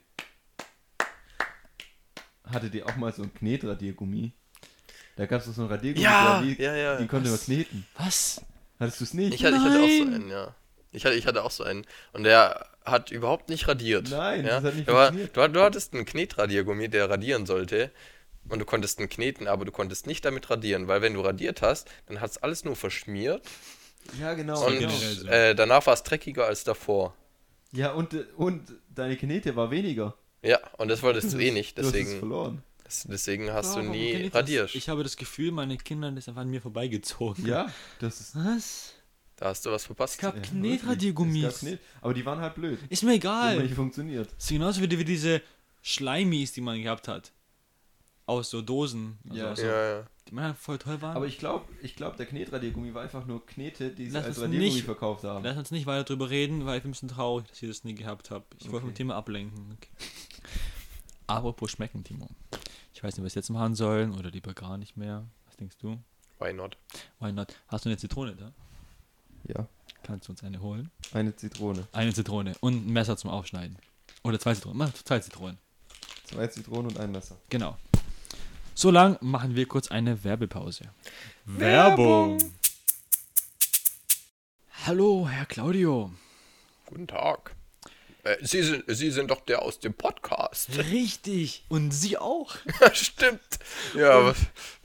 Hattet ihr auch mal so ein Knetradiergummi? Da gab es doch so ein Radiergummi, Ja, der, die, ja, ja. die konnte man kneten. Was? Hattest du es nicht? Ich hatte, ich hatte auch so einen, ja. Ich hatte, ich hatte auch so einen. Und der hat überhaupt nicht radiert. Nein, ja? das hat nicht Aber funktioniert. du, du hattest einen Knetradiergummi, der radieren sollte. Und du konntest ihn kneten, aber du konntest nicht damit radieren, weil wenn du radiert hast, dann hat es alles nur verschmiert. Ja, genau. und genau. äh, danach war es dreckiger als davor. Ja, und, und deine Knete war weniger. Ja, und das wolltest du eh nicht. Du hast es Deswegen, verloren. Deswegen hast Oh, du warum nie radiert. Ich habe das Gefühl, meine Kinder sind einfach an mir vorbeigezogen. Ja, das ist. Was? Da hast du was verpasst. Es gab Ja, Knetradiergummis. wirklich. Es gab Knet- Aber die waren halt blöd. Ist mir Die egal. haben nicht funktioniert. Das ist genauso wie, wie diese Schleimis, die man gehabt hat. Aus so Dosen. Also Ja. aus so, Ja, ja. die meiner voll toll waren. Aber ich glaube, ich glaub, der Knetradiergummi war einfach nur Knete, die sie Lass als Radiergummi nicht- verkauft haben. Lass uns nicht weiter drüber reden, weil ich bin ein bisschen traurig, dass ich das nie gehabt habe. Ich wollte vom Okay. Thema ablenken. Okay. Apropos schmecken, Timo. Ich weiß nicht, was wir jetzt machen sollen oder lieber gar nicht mehr. Was denkst du? Why not? Why not? Hast du eine Zitrone da? Ja, Kannst du uns eine holen? eine Zitrone. Eine Zitrone und ein Messer zum Aufschneiden. Oder zwei Zitronen. Mach zwei Zitronen. Zwei Zitronen und ein Messer. Genau. So lang machen wir kurz eine Werbepause. Werbung. Hallo, Herr Claudio. Guten Tag. Äh, Sie, sind, Sie sind doch der aus dem Podcast. Richtig. Und Sie auch. Ja, stimmt. Ja, was,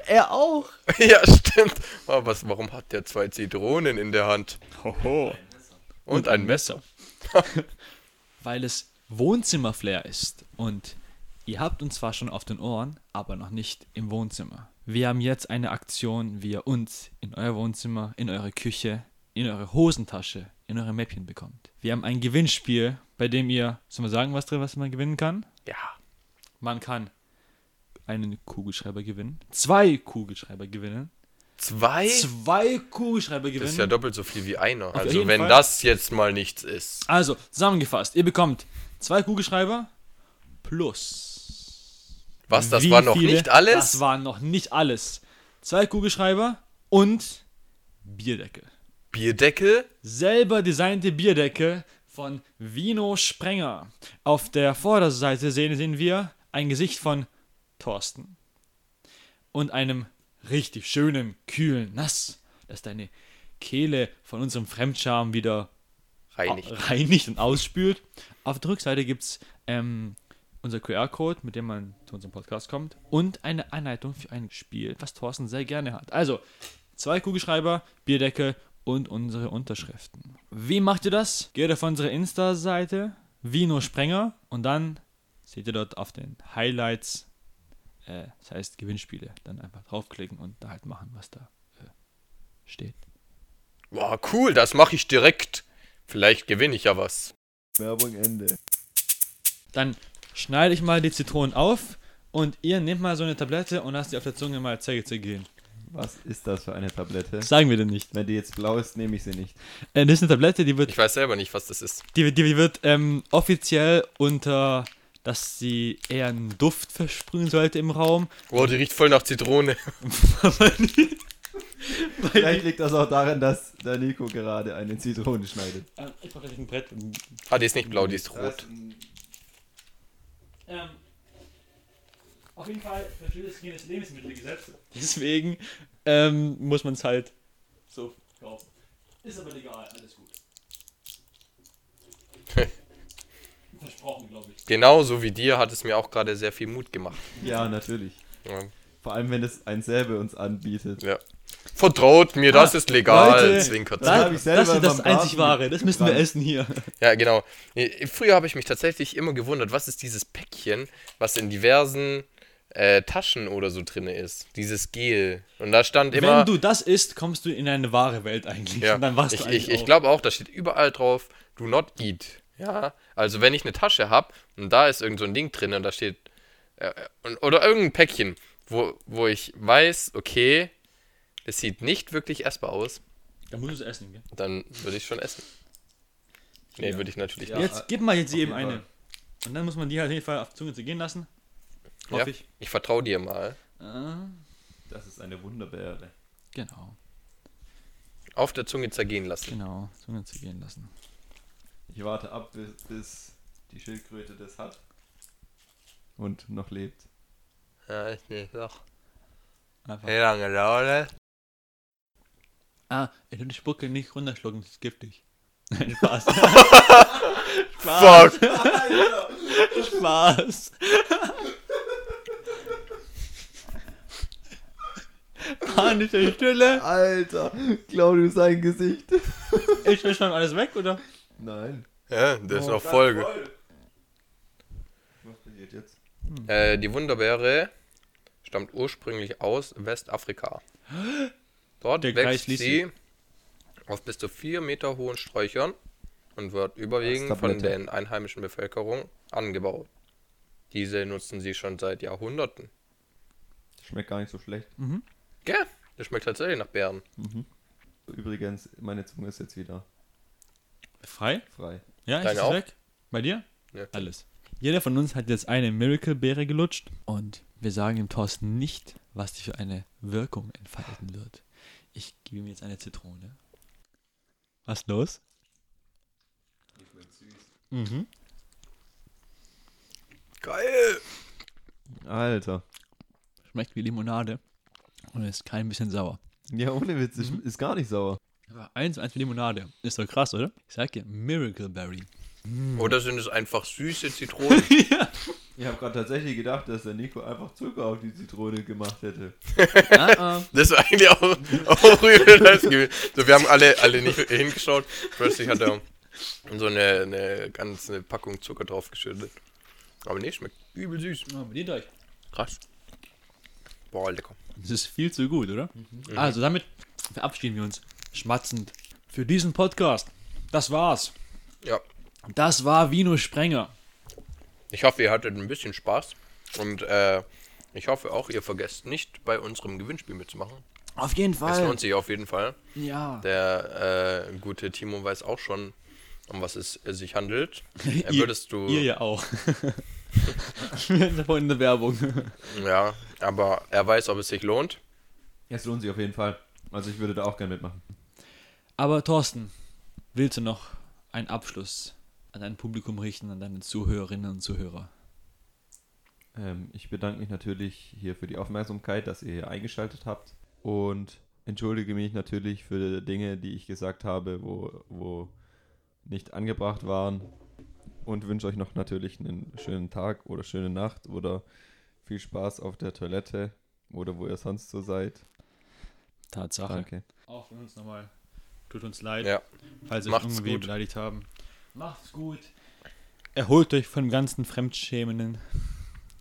Er auch. ja stimmt. Aber was, warum hat der zwei Zitronen in der Hand? Hoho. Und, ein Messer. Weil es Wohnzimmerflair ist. Und ihr habt uns zwar schon auf den Ohren, aber noch nicht im Wohnzimmer. Wir haben jetzt eine Aktion, wie ihr uns in euer Wohnzimmer, in eure Küche, in eure Hosentasche, in eure Mäppchen bekommt. Wir haben ein Gewinnspiel, bei dem ihr, soll man sagen, was drin, was man gewinnen kann? Ja. Man kann einen Kugelschreiber gewinnen, zwei Kugelschreiber gewinnen, Zwei? zwei Kugelschreiber gewinnen. Das ist ja doppelt so viel wie einer. Auf Also wenn Fall. das jetzt mal nichts ist. Also, zusammengefasst, ihr bekommt zwei Kugelschreiber plus. Was, das war noch viele? nicht alles? Das war noch nicht alles. Zwei Kugelschreiber und Bierdeckel. Bierdeckel? Selber designte Bierdeckel von Vino Sprenger. Auf der Vorderseite sehen, sehen wir ein Gesicht von Thorsten. Und einem richtig schönen, kühlen Nass, das deine Kehle von unserem Fremdscham wieder Reinigt. reinigt und ausspült. Auf der Rückseite gibt es ähm, unser QR-Code, mit dem man zu unserem Podcast kommt. Und eine Anleitung für ein Spiel, was Thorsten sehr gerne hat. Also, zwei Kugelschreiber, Bierdeckel und unsere Unterschriften. Wie macht ihr das? Geht auf unsere Insta-Seite, Vino Sprenger, und dann seht ihr dort auf den Highlights, äh, das heißt Gewinnspiele, dann einfach draufklicken und da halt machen, was da äh, steht. Wow, cool, das mache ich direkt. Vielleicht gewinne ich ja was. Werbung Ende. Dann schneide ich mal die Zitronen auf und ihr nehmt mal so eine Tablette und lasst die auf der Zunge mal zerge zergehen. Was ist das für eine Tablette? Sagen wir denn nicht. Wenn die jetzt blau ist, nehme ich sie nicht. Äh, das ist eine Tablette, die wird, Ich weiß selber nicht, was das ist. die, die wird ähm, offiziell unter, dass sie eher einen Duft versprühen sollte im Raum. Wow, die riecht voll nach Zitrone. Vielleicht liegt das auch daran, dass der Nico gerade eine Zitrone schneidet. Ähm, ich mache ein Brett. Ah, die ist nicht blau, die ist rot. Ähm, auf jeden Fall verschuldet jenes Lebensmittelgesetz. Deswegen ähm, muss man es halt so kaufen. Ist aber legal, alles gut. Versprochen, glaube ich. Genauso wie dir hat es mir auch gerade sehr viel Mut gemacht. Ja, natürlich. Ja. Vor allem, wenn es ein selbe uns anbietet. ja. Vertraut mir, das Ah, ist legal. Leute, Zwinkert, Das Das, das, selber ist das einzig wahre, das müssen wir essen hier. Ja, genau. Früher habe ich mich tatsächlich immer gewundert, was ist dieses Päckchen, was in diversen äh, Taschen oder so drin ist. Dieses Gel. Und da stand immer. Wenn du das isst, kommst du in eine wahre Welt eigentlich. ja, Und dann warst ich, du eigentlich ich, ich glaube auch, da steht überall drauf, do not eat. Ja, also wenn ich eine Tasche habe und da ist irgend so ein Ding drin und da steht. Äh, oder irgendein Päckchen, wo, wo ich weiß, okay, es sieht nicht wirklich essbar aus, Dann musst du es essen, gell? dann würde ich schon essen. Nee, Ja. würde ich natürlich Ja. nicht. Jetzt gib mal jetzt jedem jeden eine. Und dann muss man die halt auf jeden Fall auf die Zunge zergehen lassen. Hoffe Ja. ich. Ich vertraue dir mal. Ah, Das ist eine Wunderbeere. genau, Auf der Zunge zergehen lassen. genau. Zunge zergehen lassen. Ich warte ab, bis, bis die Schildkröte das hat. Und noch lebt. Ja, ich nicht doch. Einfach. Wie lange dauert das? Ah, ich will die Spucke nicht runterschlucken, das ist giftig. Nein, Spaß. Fuck! Spaß. Panische Stille. Alter, Claudius sein Gesicht. Ist mir schon alles weg, oder? Nein. Ja, das ist noch Folge. Was passiert jetzt? Äh, die Wunderbeere stammt ursprünglich aus Westafrika. Dort Der wächst sie auf bis zu 4 Meter hohen Sträuchern und wird überwiegend von der einheimischen Bevölkerung angebaut. Diese nutzen sie schon seit Jahrhunderten. Schmeckt gar nicht so schlecht. Gell? Das schmeckt tatsächlich nach Beeren. Übrigens, meine Zunge ist jetzt wieder Frei? frei. Ja, Deine ist es auch? weg? Bei dir? Ja. Alles. Jeder von uns hat jetzt eine Miracle-Beere gelutscht und wir sagen dem Thorsten nicht, was die für eine Wirkung entfalten wird. Ich gebe ihm jetzt eine Zitrone. Was los? Mhm. Geil! Alter. Schmeckt wie Limonade und ist kein bisschen sauer. Ja, ohne Witz, ist, ist gar nicht sauer. Aber eins, eins wie Limonade. Ist doch krass, oder? Ich sag dir, Miracle Berry. Oder sind es einfach süße Zitronen? Ich habe gerade tatsächlich gedacht, dass der Nico einfach Zucker auf die Zitrone gemacht hätte. ah, ah. Das ist eigentlich auch, auch gewesen. So, wir haben alle, alle nicht hingeschaut. Plötzlich hat er so eine, eine ganze Packung Zucker draufgeschüttet. Aber nee, schmeckt übel süß. Ah, bedient euch. Krass. Boah, lecker. Das ist viel zu gut, oder? Also damit verabschieden wir uns schmatzend für diesen Podcast. Das war's. Ja. Das war Vino Sprenger. Ich hoffe, ihr hattet ein bisschen Spaß. Und äh, ich hoffe auch, ihr vergesst nicht, bei unserem Gewinnspiel mitzumachen. Auf jeden Es Fall. lohnt sich auf jeden Fall. Ja. Der äh, gute Timo weiß auch schon, um was es sich handelt. Ihr- würdest du. Ihr ja auch. Vorhin in der Werbung. Ja, aber er weiß, ob es sich lohnt. Ja, es lohnt sich auf jeden Fall. Also ich würde da auch gerne mitmachen. Aber Thorsten, willst du noch einen Abschluss an dein Publikum richten, an deine Zuhörerinnen und Zuhörer? Ähm, ich bedanke mich natürlich hier für die Aufmerksamkeit, dass ihr hier eingeschaltet habt. Und entschuldige mich natürlich für Dinge, die ich gesagt habe, wo, wo nicht angebracht waren. Und wünsche euch noch natürlich einen schönen Tag oder schöne Nacht oder viel Spaß auf der Toilette oder wo ihr sonst so seid. Tatsache. Danke. Auch von uns nochmal. Tut uns leid, Ja. falls wir euch Macht's irgendwie gut. beleidigt haben. Macht's gut. Erholt euch von ganzen fremdschämenden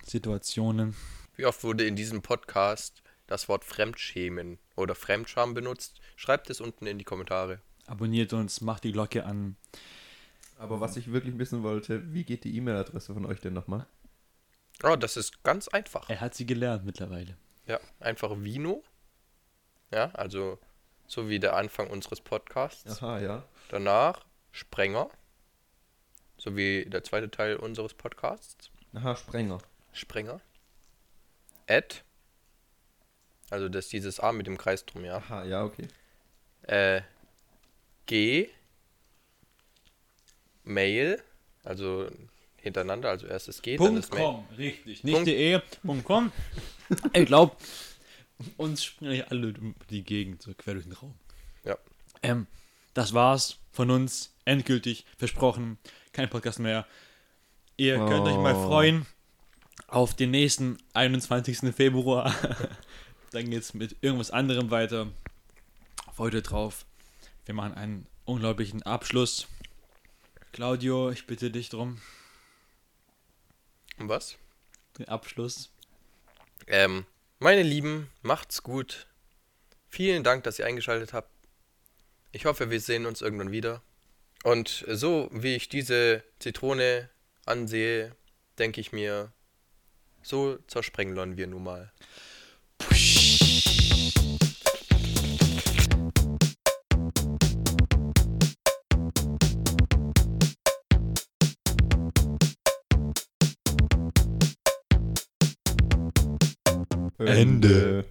Situationen. Wie oft wurde in diesem Podcast das Wort Fremdschämen oder Fremdscham benutzt? Schreibt es unten in die Kommentare. Abonniert uns, macht die Glocke an. Aber was ich wirklich wissen wollte, wie geht die E-Mail-Adresse von euch denn nochmal? Oh, das ist ganz einfach. Er hat sie gelernt mittlerweile. Ja, einfach Vino. Ja, also so wie der Anfang unseres Podcasts. Aha, ja. Danach Sprenger. So wie der zweite Teil unseres Podcasts. Aha, Sprenger. Sprenger. Ed. Also das ist dieses A mit dem Kreis drum, ja. Aha, ja, okay. Äh, G. Mail. Also hintereinander, also erstes G, dann Punkt das Mail. com, richtig. Nicht Punkt- de. Punkt com. Ich glaube, uns springen hier alle die Gegend so quer durch den Raum. Ja. Ähm, das war's von uns. Endgültig versprochen. Kein Podcast mehr. Ihr könnt euch mal Oh. freuen auf den nächsten 21. Februar. Dann geht's mit irgendwas anderem weiter. Freut euch drauf. Wir machen einen unglaublichen Abschluss. Claudio, ich bitte dich drum. Was? Den Abschluss. Ähm, meine Lieben, macht's gut. Vielen Dank, dass ihr eingeschaltet habt. Ich hoffe, wir sehen uns irgendwann wieder. Und so wie ich diese Zitrone ansehe, denke ich mir, so zersprenglern wir nun mal. Ende.